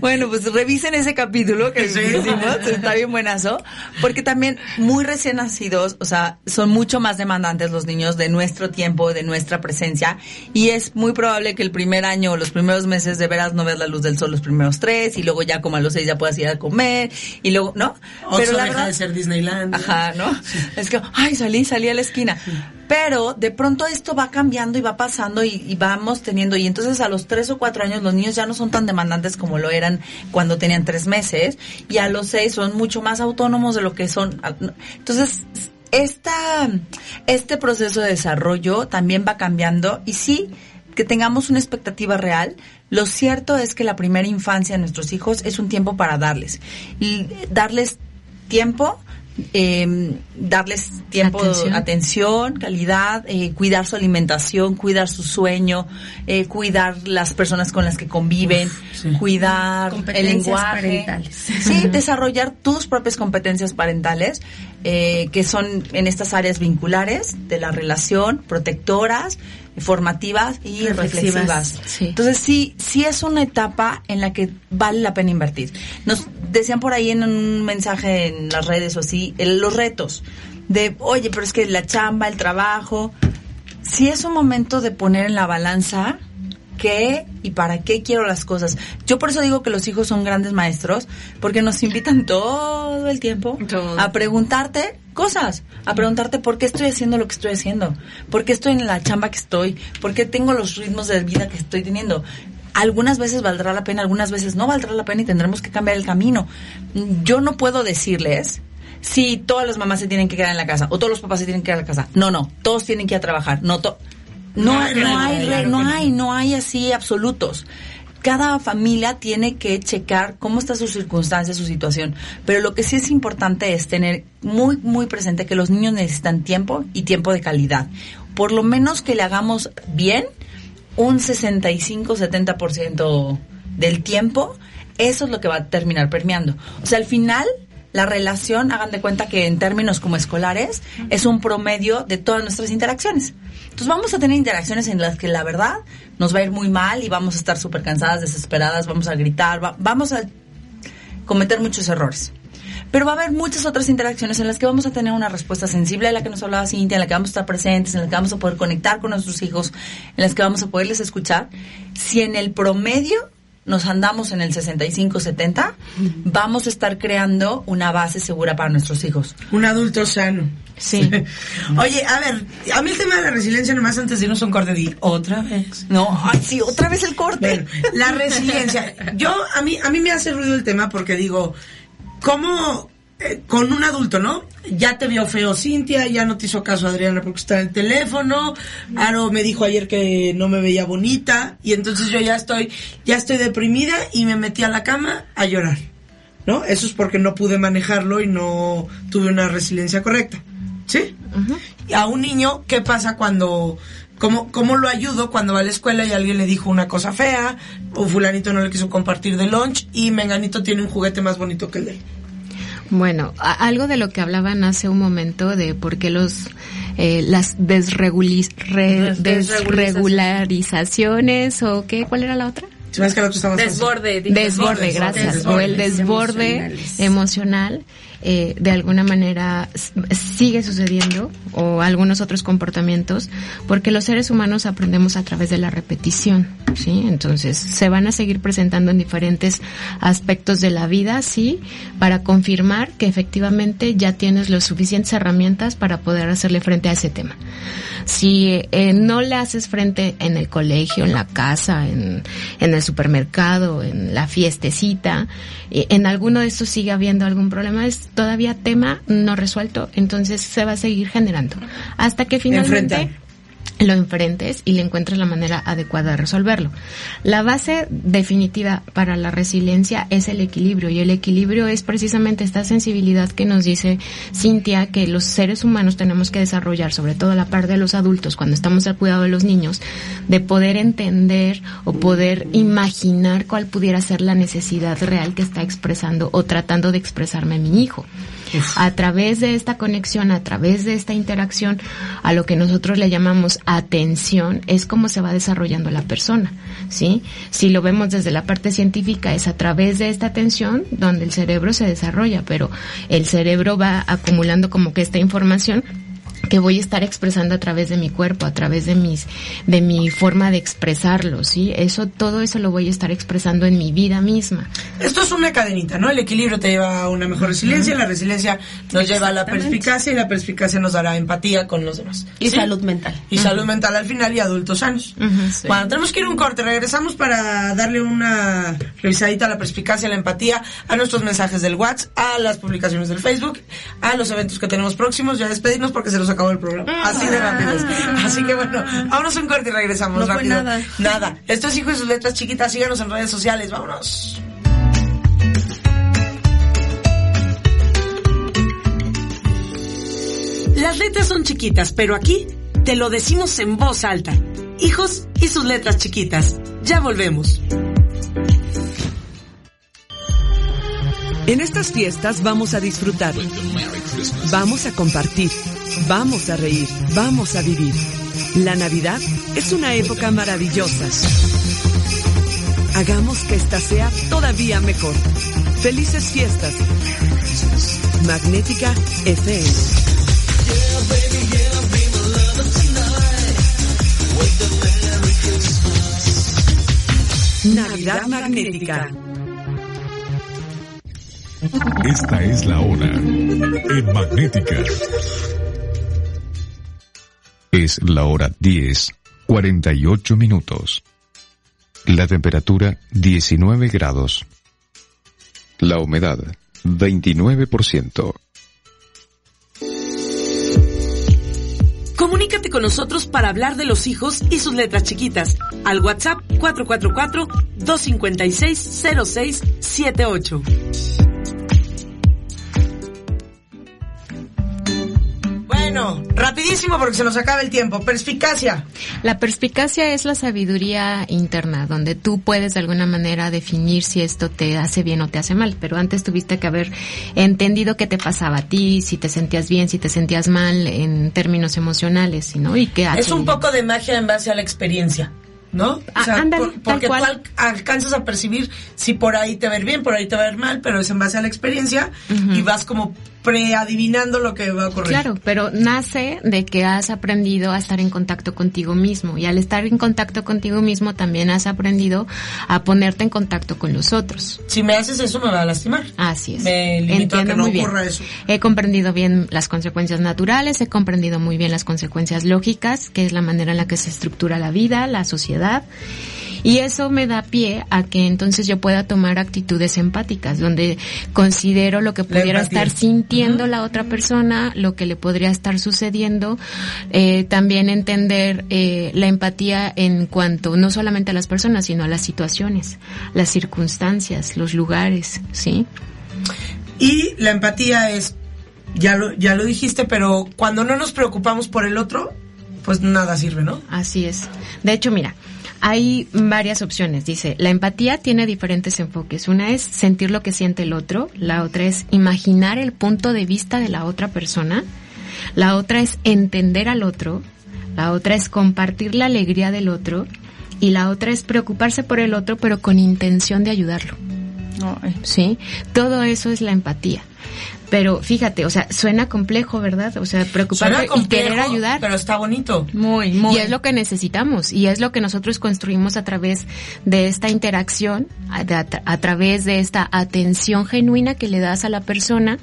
Bueno, pues revisen ese capítulo que Sí. hicimos, está bien buenazo, porque también muy recién nacidos, o sea, son mucho más demandantes los niños de nuestro tiempo, de nuestra presencia, y es muy probable que el primer año o los primeros meses de veras no veas la luz del sol los primeros tres, y luego ya como a los seis ya puedas ir a comer, y luego, ¿no? Oxxo deja de ser Disneyland. Ajá, ¿no? Es que, ay, salí, salí a la esquina. Pero de pronto esto va cambiando y va pasando y, y vamos teniendo, y entonces a los tres o cuatro años los niños ya no son tan demandantes como lo eran cuando tenían tres meses, y a los seis son mucho más autónomos de lo que son. Entonces, esta, este proceso de desarrollo también va cambiando y sí, que tengamos una expectativa real. Lo cierto es que la primera infancia de nuestros hijos es un tiempo para darles. Y darles tiempo, eh, darles tiempo, Atención. atención, calidad, eh, cuidar su alimentación, cuidar su sueño, eh, cuidar las personas con las que conviven, cuidar el lenguaje. parentales. Sí, desarrollar tus propias competencias parentales eh, que son en estas áreas vinculares de la relación, protectoras, formativas y Reflexivas, reflexivas. sí. Entonces sí, sí es una etapa en la que vale la pena invertir. Nos decían por ahí en un mensaje en las redes o así, el- los retos de, oye, pero es que la chamba, el trabajo, sí es un momento de poner en la balanza qué y para qué quiero las cosas. Yo por eso digo que los hijos son grandes maestros, porque nos invitan todo el tiempo a preguntarte cosas, a preguntarte por qué estoy haciendo lo que estoy haciendo, por qué estoy en la chamba que estoy, por qué tengo los ritmos de vida que estoy teniendo. Algunas veces valdrá la pena, algunas veces no valdrá la pena y tendremos que cambiar el camino. Yo no puedo decirles si todas las mamás se tienen que quedar en la casa o todos los papás se tienen que quedar en la casa. No, no, todos tienen que ir a trabajar. No, to- no, No, no, no, hay, claro no. hay, no hay así absolutos. Cada familia tiene que checar cómo está su circunstancia, su situación. Pero lo que sí es importante es tener muy, muy presente que los niños necesitan tiempo y tiempo de calidad. Por lo menos que le hagamos bien un 65-70% del tiempo, eso es lo que va a terminar permeando. O sea, al final, la relación, hagan de cuenta que en términos como escolares, es un promedio de todas nuestras interacciones. Entonces vamos a tener interacciones en las que la verdad nos va a ir muy mal y vamos a estar súper cansadas, desesperadas, vamos a gritar, va- vamos a cometer muchos errores. Pero va a haber muchas otras interacciones en las que vamos a tener una respuesta sensible a la que nos hablaba Cintia, en la que vamos a estar presentes, en la que vamos a poder conectar con nuestros hijos, en las que vamos a poderles escuchar. Si en el promedio nos andamos en el 65-70, vamos a estar creando una base segura para nuestros hijos. Un adulto sano. Sí. Oye, a ver, a mí el tema de la resiliencia, nomás antes de irnos a un corte, di otra vez. No, ay, sí, otra vez el corte. Bueno, la resiliencia. Yo, a mí, a mí me hace ruido el tema porque digo, ¿cómo eh, con un adulto, ¿no? Ya te vio feo Cintia, ya no te hizo caso Adriana porque está en el teléfono, Aro me dijo ayer que no me veía bonita y entonces yo ya estoy, ya estoy deprimida y me metí a la cama a llorar, ¿no? Eso es porque no pude manejarlo y no tuve una resiliencia correcta, ¿sí? Y a un niño, ¿qué pasa cuando, cómo, cómo lo ayudo cuando va a la escuela y alguien le dijo una cosa fea, o fulanito no le quiso compartir de lunch y menganito tiene un juguete más bonito que el de él? Bueno, a- algo de lo que hablaban hace un momento de por qué los eh, las desregulis- re- Las desregularizaciones o qué, ¿cuál era la otra? Que más fácil. Desborde. Desborde, gracias. desborde. o el desborde emocional, eh, de alguna manera sigue sucediendo, o algunos otros comportamientos, porque los seres humanos aprendemos a través de la repetición, ¿sí? Entonces, se van a seguir presentando en diferentes aspectos de la vida, sí, para confirmar que efectivamente ya tienes las suficientes herramientas para poder hacerle frente a ese tema. Si eh, no le haces frente en el colegio, en la casa, en, en el supermercado, en la fiestecita, eh, en alguno de estos sigue habiendo algún problema, es todavía tema no resuelto, entonces se va a seguir generando hasta que finalmente. Lo enfrentes y le encuentres la manera adecuada de resolverlo. La base definitiva para la resiliencia es el equilibrio y el equilibrio es precisamente esta sensibilidad que nos dice Cintia que los seres humanos tenemos que desarrollar, sobre todo la parte de los adultos cuando estamos al cuidado de los niños, de poder entender o poder imaginar cuál pudiera ser la necesidad real que está expresando o tratando de expresarme mi hijo a través de esta conexión, a través de esta interacción, a lo que nosotros le llamamos atención, es como se va desarrollando la persona, ¿sí? Si lo vemos desde la parte científica, es a través de esta atención donde el cerebro se desarrolla, pero el cerebro va acumulando como que esta información que voy a estar expresando a través de mi cuerpo, a través de mis, de mi forma de expresarlo, ¿sí? Eso, todo eso lo voy a estar expresando en mi vida misma. Esto es una cadenita, ¿no? El equilibrio te lleva a una mejor resiliencia, la resiliencia nos lleva a la perspicacia y la perspicacia nos dará empatía con los demás. Y ¿Sí? salud mental. Y salud mental al final y adultos sanos. Bueno, tenemos que ir a un corte. Regresamos para darle una revisadita a la perspicacia, a la empatía, a nuestros mensajes del WhatsApp, a las publicaciones del Facebook, a los eventos que tenemos próximos. Ya despedirnos porque se nos acabó el programa. Así de rápidos. Así que bueno, vámonos un corte y regresamos No fue rápido. nada. Nada. Esto es Hijo y sus letras chiquitas. Síganos en redes sociales. Vámonos. Las letras son chiquitas, pero aquí te lo decimos en voz alta. Hijos y sus letras chiquitas. Ya volvemos. En estas fiestas vamos a disfrutar. Vamos a compartir. Vamos a reír. Vamos a vivir. La Navidad es una época maravillosa. Hagamos que esta sea todavía mejor. Felices fiestas. Magnética FM. Navidad Magnética. Esta es la hora en Magnética. Es la hora 10, 48 minutos. La temperatura 19 grados. La humedad 29%. Comunícate con nosotros para hablar de los hijos y sus letras chiquitas al WhatsApp 444-256-0678. Bueno, rapidísimo porque se nos acaba el tiempo. Perspicacia. La perspicacia es la sabiduría interna, donde tú puedes de alguna manera definir si esto te hace bien o te hace mal, pero antes tuviste que haber entendido qué te pasaba a ti, si te sentías bien, si te sentías mal en términos emocionales, ¿no? Y qué Es un poco de magia en base a la experiencia. ¿No? O Ah, sea, por- porque tú al- alcanzas a percibir si por ahí te va a ir bien, por ahí te va a ir mal, pero es en base a la experiencia y vas como preadivinando lo que va a ocurrir. Claro, pero nace de que has aprendido a estar en contacto contigo mismo y al estar en contacto contigo mismo también has aprendido a ponerte en contacto con los otros. Si me haces eso me va a lastimar. Así es. Me limito a que no muy bien. ocurra eso. He comprendido bien las consecuencias naturales, he comprendido muy bien las consecuencias lógicas, que es la manera en la que se estructura la vida, la sociedad. Y eso me da pie a que entonces yo pueda tomar actitudes empáticas, donde considero lo que pudiera estar sintiendo la otra persona, lo que le podría estar sucediendo, eh, también entender eh, la empatía en cuanto no solamente a las personas, sino a las situaciones, las circunstancias, los lugares, ¿sí? Y la empatía es, ya lo, ya lo dijiste, pero cuando no nos preocupamos por el otro, pues nada sirve, ¿no? Así es. De hecho, mira, hay varias opciones. Dice, la empatía tiene diferentes enfoques. Una es sentir lo que siente el otro, la otra es imaginar el punto de vista de la otra persona, la otra es entender al otro, la otra es compartir la alegría del otro y la otra es preocuparse por el otro pero con intención de ayudarlo. ¿Sí? Todo eso es la empatía. Pero fíjate, o sea, suena complejo, ¿verdad? O sea, preocuparte Suena y complejo, querer ayudar. Pero está bonito. Muy, muy. Y es lo que necesitamos y es lo que nosotros construimos a través de esta interacción, a, a través de esta atención genuina que le das a la persona.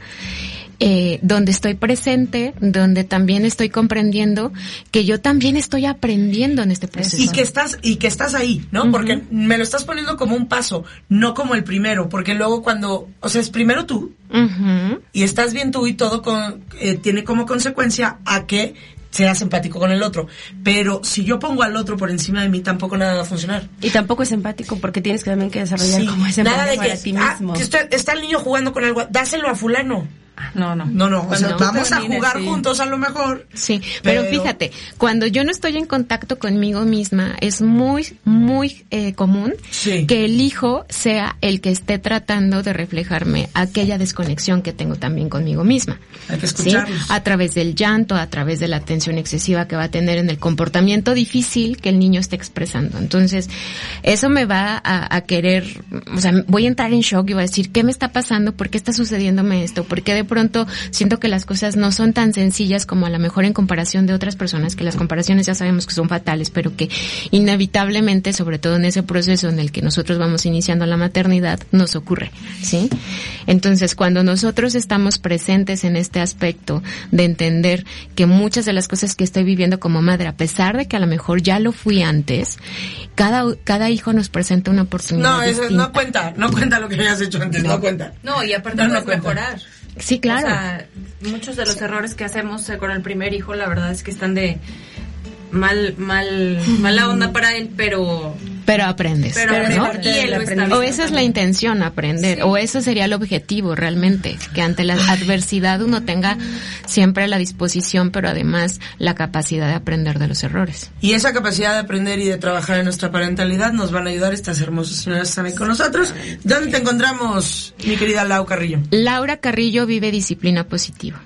Eh, donde estoy presente, donde también estoy comprendiendo que yo también estoy aprendiendo en este proceso. Y que estás, y que estás ahí, ¿no? Porque me lo estás poniendo como un paso, no como el primero, porque luego cuando, o sea, es primero tú, y estás bien tú y todo con, eh, tiene como consecuencia a que seas empático con el otro. Pero si yo pongo al otro por encima de mí, tampoco nada va a funcionar. Y tampoco es empático porque tienes que también que desarrollar Sí, como ese nada de que, para ti ah, que está el niño jugando con algo, dáselo a fulano. No, no. No, no, o sea, vamos a jugar sí. juntos a lo mejor. Sí, pero, Pero- fíjate, cuando yo no estoy en contacto conmigo misma, es muy, muy eh, común que el hijo sea el que esté tratando de reflejarme aquella desconexión que tengo también conmigo misma. Hay que ¿sí? A través del llanto, a través de la atención excesiva que va a tener en el comportamiento difícil que el niño esté expresando. Entonces, eso me va a, a querer, o sea, voy a entrar en shock y voy a decir, ¿qué me está pasando? ¿Por qué está sucediéndome esto? ¿Por qué de pronto siento que las cosas no son tan sencillas como a lo mejor en comparación de otras personas, que las comparaciones ya sabemos que son fatales, pero que inevitablemente, sobre todo en ese proceso en el que nosotros vamos iniciando la maternidad, nos ocurre, ¿sí? Entonces, cuando nosotros estamos presentes en este aspecto de entender que muchas de las cosas que estoy viviendo como madre, a pesar de que a lo mejor ya lo fui antes, cada, cada hijo nos presenta una oportunidad. No, eso distinta. no cuenta, no cuenta lo que hayas hecho antes, no, cuenta. No, y aparte No, no puedes cuenta. mejorar. Sí, claro. O sea, muchos de los errores que hacemos eh, con el primer hijo, la verdad es que están de mal, mal, mala onda para él, pero Pero aprendes. Pero ¿no? aprendes. Y él lo está O esa es la intención, aprender. O eso sería el objetivo realmente. Que ante la adversidad uno tenga siempre la disposición, pero además la capacidad de aprender de los errores. Y esa capacidad de aprender y de trabajar en nuestra parentalidad nos van a ayudar estas hermosas señoras que están ahí con nosotros. ¿Dónde te encontramos, mi querida Lau Carrillo? Laura Carrillo vive disciplina positiva.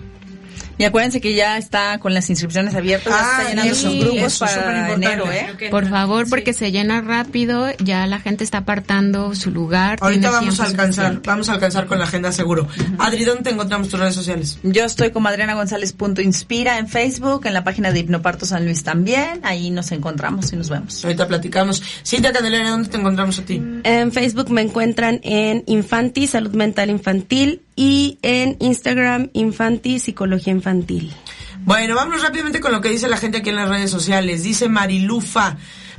Y acuérdense que ya está con las inscripciones abiertas, ya Ah, está llenando sus grupos es para enero, ¿eh? Por favor, porque se llena rápido, ya la gente está apartando su lugar. Ahorita vamos a alcanzar, suficiente. vamos a alcanzar con la agenda seguro. Adri, ¿dónde te encontramos tus redes sociales? Yo estoy como Adriana González punto inspira en Facebook, en la página de Hipnoparto San Luis también, ahí nos encontramos y nos vemos. Ahorita platicamos. Cintia Candelaria, ¿dónde te encontramos a ti? En Facebook me encuentran en Infanti, Salud Mental Infantil, y en Instagram Infanti, Psicología Infantil. Bueno, vamos rápidamente con lo que dice la gente aquí en las redes sociales. Dice Marilufa.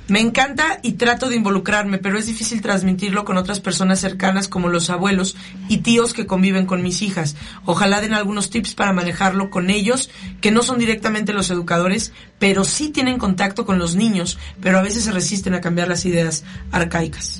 Me encanta y trato de involucrarme, pero es difícil transmitirlo con otras personas cercanas como los abuelos y tíos que conviven con mis hijas. Ojalá den algunos tips para manejarlo con ellos, que no son directamente los educadores, pero sí tienen contacto con los niños, pero a veces se resisten a cambiar las ideas arcaicas.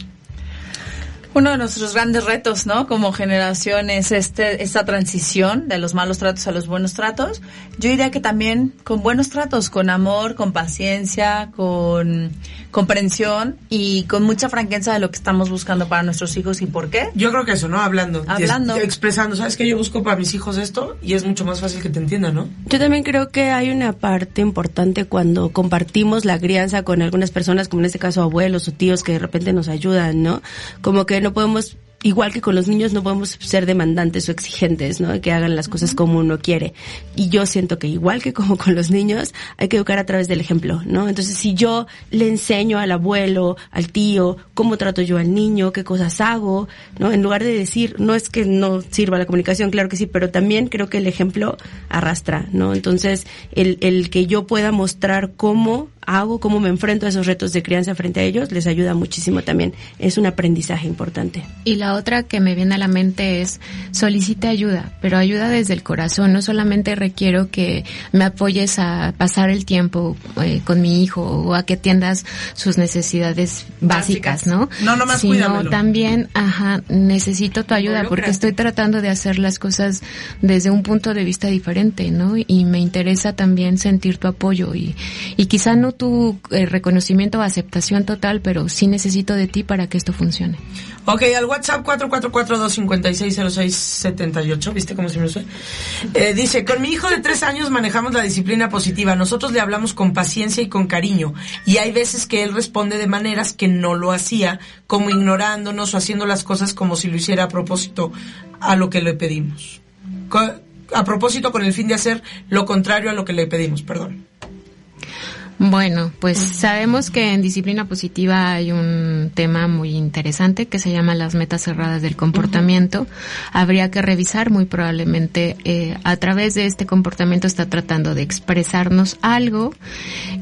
Uno de nuestros grandes retos, ¿no? Como generación es este, esta transición de los malos tratos a los buenos tratos. Yo diría que también con buenos tratos, con amor, con paciencia, con comprensión y con mucha franqueza de lo que estamos buscando para nuestros hijos y por qué. Yo creo que eso, ¿no? Hablando. Hablando. Es- expresando. ¿Sabes que Yo busco para mis hijos esto y es mucho más fácil que te entiendan, ¿no? Yo también creo que hay una parte importante cuando compartimos la crianza con algunas personas, como en este caso abuelos o tíos que de repente nos ayudan, ¿no? Como que no podemos igual que con los niños no podemos ser demandantes o exigentes, ¿no? Que hagan las cosas como uno quiere. Y yo siento que igual que como con los niños, hay que educar a través del ejemplo, ¿no? Entonces, si yo le enseño al abuelo, al tío, cómo trato yo al niño, qué cosas hago, ¿no? En lugar de decir, no es que no sirva la comunicación, claro que sí, pero también creo que el ejemplo arrastra, ¿no? Entonces, el, el que yo pueda mostrar cómo hago, cómo me enfrento a esos retos de crianza frente a ellos, les ayuda muchísimo también. Es un aprendizaje importante. Y la otra que me viene a la mente es solicite ayuda, pero ayuda desde el corazón. No solamente requiero que me apoyes a pasar el tiempo eh, con mi hijo o a que atiendas sus necesidades básicas, ¿no? No, nomás Sino cuídamelo. también, ajá, necesito tu ayuda porque estoy tratando de hacer las cosas desde un punto de vista diferente, ¿no? Y me interesa también sentir tu apoyo y, y quizá no tu eh, reconocimiento o aceptación total, pero sí necesito de ti para que esto funcione. Ok, al WhatsApp 444-256-0678, ¿viste cómo se me fue? Eh, dice, con mi hijo de tres años manejamos la disciplina positiva. Nosotros le hablamos con paciencia y con cariño. Y hay veces que él responde de maneras que no lo hacía, como ignorándonos o haciendo las cosas como si lo hiciera a propósito a lo que le pedimos. A propósito con el fin de hacer lo contrario a lo que le pedimos, perdón. Bueno, pues sabemos que en disciplina positiva hay un tema muy interesante que se llama las metas cerradas del comportamiento. Habría que revisar muy probablemente eh, a través de este comportamiento está tratando de expresarnos algo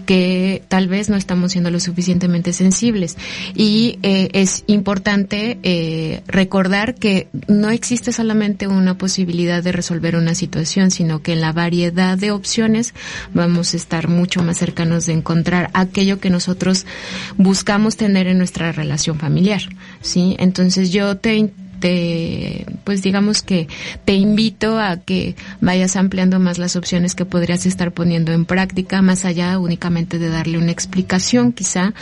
que tal vez no estamos siendo lo suficientemente sensibles. Y eh, es importante eh, recordar que no existe solamente una posibilidad de resolver una situación, sino que en la variedad de opciones vamos a estar mucho más cercanos de encontrar aquello que nosotros buscamos tener en nuestra relación familiar, ¿sí? Entonces yo te te, pues digamos que te invito a que vayas ampliando más las opciones que podrías estar poniendo en práctica, más allá únicamente de darle una explicación quizá,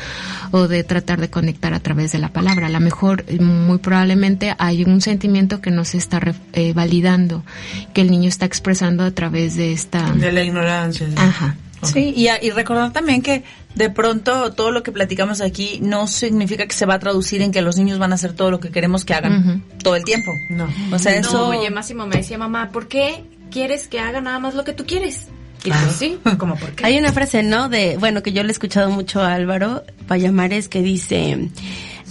o de tratar de conectar a través de la palabra. A lo mejor, muy probablemente hay un sentimiento que no se está re- eh, validando, que el niño está expresando a través de esta... De la ignorancia. Ajá. Sí, y, a- y recordar también que de pronto todo lo que platicamos aquí no significa que se va a traducir en que los niños van a hacer todo lo que queremos que hagan todo el tiempo. No. O sea, No, eso... oye, Máximo me decía, mamá, ¿por qué quieres que haga nada más lo que tú quieres? Y Ah. yo, sí, como por qué. Hay una frase, ¿no? De, bueno, que yo le he escuchado mucho a Álvaro Payamares que dice,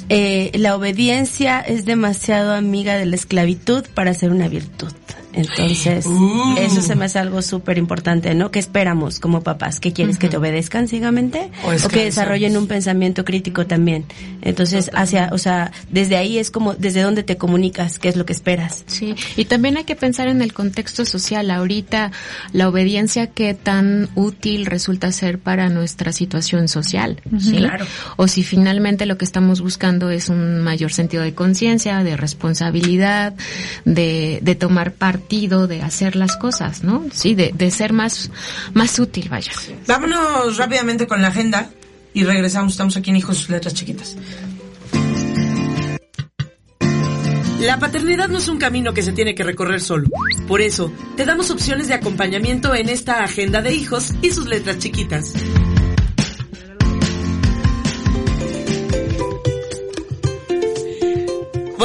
eh, la obediencia es demasiado amiga de la esclavitud para ser una virtud. Entonces, Uh. eso se me hace algo súper importante, ¿no? ¿Qué esperamos como papás? ¿Qué quieres? ¿Que te obedezcan ciegamente? O ¿O, esclavizarlos. que desarrollen un pensamiento crítico también? Entonces, hacia, o sea, desde ahí es como, desde dónde te comunicas, qué es lo que esperas. Sí, y también hay que pensar en el contexto social. Ahorita, la obediencia, qué tan útil resulta ser para nuestra situación social. ¿sí? Claro. O si finalmente lo que estamos buscando es un mayor sentido de conciencia, de responsabilidad, de, de tomar partido, de hacer las cosas, ¿no? Sí, de, de ser más, más útil, vaya. Vámonos rápidamente con la agenda y regresamos. Estamos aquí en Hijos sus letras chiquitas. La paternidad no es un camino que se tiene que recorrer solo. Por eso, te damos opciones de acompañamiento en esta agenda de hijos y sus letras chiquitas.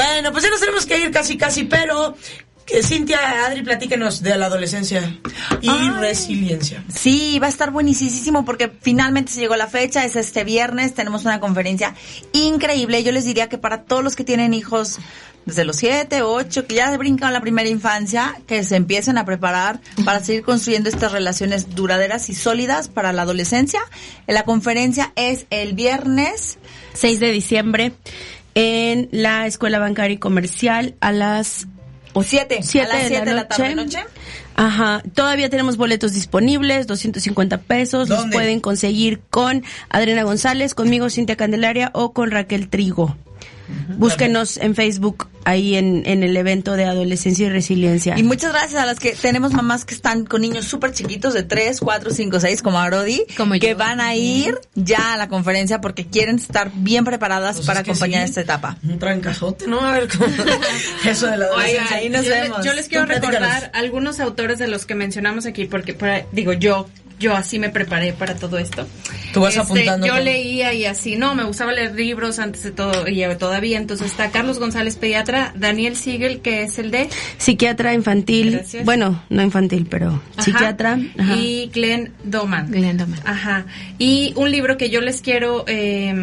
Bueno, pues ya nos tenemos que ir casi casi, pero que Cintia, Adri, platíquenos de la adolescencia y Ay. resiliencia. Sí, va a estar buenísimo porque finalmente se llegó la fecha, es este viernes, tenemos una conferencia increíble. Yo les diría que para todos los que tienen hijos desde los 7, 8, que ya brincan la primera infancia, que se empiecen a preparar para seguir construyendo estas relaciones duraderas y sólidas para la adolescencia. La conferencia es el viernes 6 de diciembre en la Escuela Bancaria y Comercial a las o 7, Siete a las de 7 la de la tarde noche. Ajá, todavía tenemos boletos disponibles, 250 pesos, los pueden conseguir con Adriana González, conmigo Cintia Candelaria o con Raquel Trigo. Búsquenos en Facebook, ahí en, en el evento de adolescencia y resiliencia. Y muchas gracias a las que tenemos mamás que están con niños súper chiquitos de 3, 4, 5, 6, como Arodi, Como que yo. van a ir ya a la conferencia porque quieren estar bien preparadas Pues para es que acompañar sí. esta etapa. Un trancazote, ¿no? A ver cómo... Eso de la adolescencia. Ahí nos yo, le- vemos. yo les quiero recordar algunos autores de los que mencionamos aquí, porque para- digo yo, yo así me preparé para todo esto. Tú vas Este, apuntando Yo todo. leía y así, no, me gustaba leer libros antes de todo y todavía. Entonces está Carlos González, pediatra, Daniel Siegel, que es el de Psiquiatra infantil, Gracias. bueno, no infantil, pero Ajá. psiquiatra. ajá. y Glenn Doman. Glenn Doman. Ajá. Y un libro que yo les quiero eh,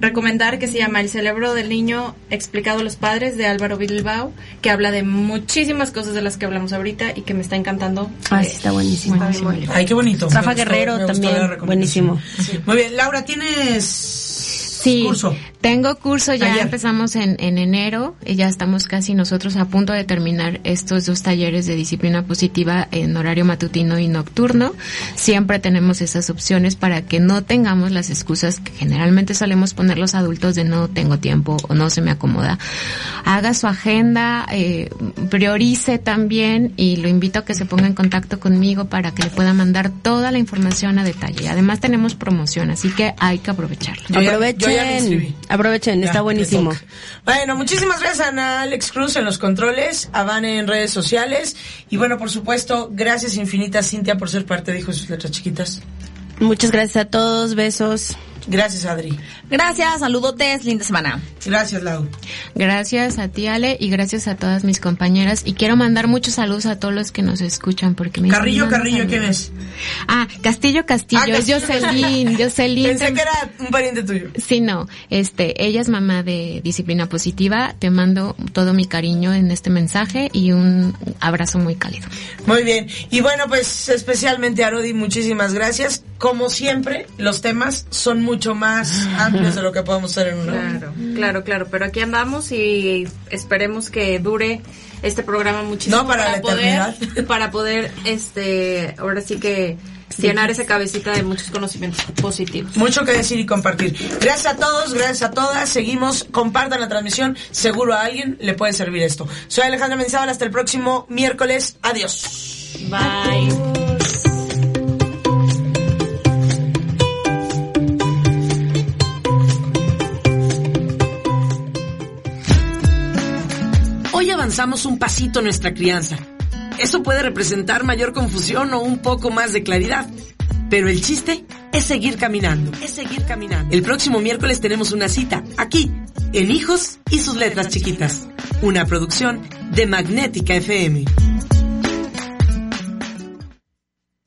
recomendar que se llama El cerebro del niño explicado a los padres de Álvaro Bilbao, que habla de muchísimas cosas de las que hablamos ahorita y que me está encantando. Ah, sí, está buenísimo. Ay, qué bonito. Rafa Me gustó- Guerrero también, buenísimo. Muy bien, Laura, ¿tienes Sí, curso? tengo curso, ya Ayer. empezamos en, en enero, y ya estamos casi nosotros a punto de terminar estos dos talleres de disciplina positiva en horario matutino y nocturno. Siempre tenemos esas opciones para que no tengamos las excusas que generalmente solemos poner los adultos de no tengo tiempo o no se me acomoda. Haga su agenda, eh, priorice también y lo invito a que se ponga en contacto conmigo para que le pueda mandar toda la información a detalle. Además tenemos promoción, así que hay que aprovecharla. Yo ya- yo ya me inscribí. Aprovechen, aprovechen, Ya, está buenísimo. Bueno, muchísimas gracias a Alex Cruz en los controles, a Van en redes sociales y bueno, por supuesto, gracias infinitas Cintia por ser parte de Hijos de sus letras chiquitas. Muchas gracias a todos, besos. Gracias Adri. Gracias, saludotes, linda semana. Gracias Lau. Gracias a ti, Ale, y gracias a todas mis compañeras. Y quiero mandar muchos saludos a todos los que nos escuchan, porque me Carrillo, Carrillo, saludos. ¿quién es? Ah, Castillo, Castillo, Ah, es Jocelyn, Jocelyn. Pensé que era un pariente tuyo. Sí, no, este, ella es mamá de Disciplina Positiva, te mando todo mi cariño en este mensaje y un abrazo muy cálido. Muy bien. Y bueno, pues especialmente a Rodi, muchísimas gracias. Como siempre, los temas son mucho más amplios de lo que podemos hacer en una hora. Claro, claro, claro, pero aquí andamos y esperemos que dure este programa muchísimo No, para la poder eternidad. para poder este ahora sí que llenar esa cabecita de muchos conocimientos positivos. Mucho que decir y compartir. Gracias a todos, gracias a todas. Seguimos, compartan la transmisión. Seguro a alguien le puede servir esto. Soy Alejandra Menzábal. Hasta el próximo miércoles. Adiós. Bye. Avanzamos un pasito nuestra crianza. Eso puede representar mayor confusión o un poco más de claridad. Pero el chiste es seguir caminando. Es seguir caminando. El próximo miércoles tenemos una cita, aquí, en Hijos y sus letras chiquitas. Una producción de Magnética FM.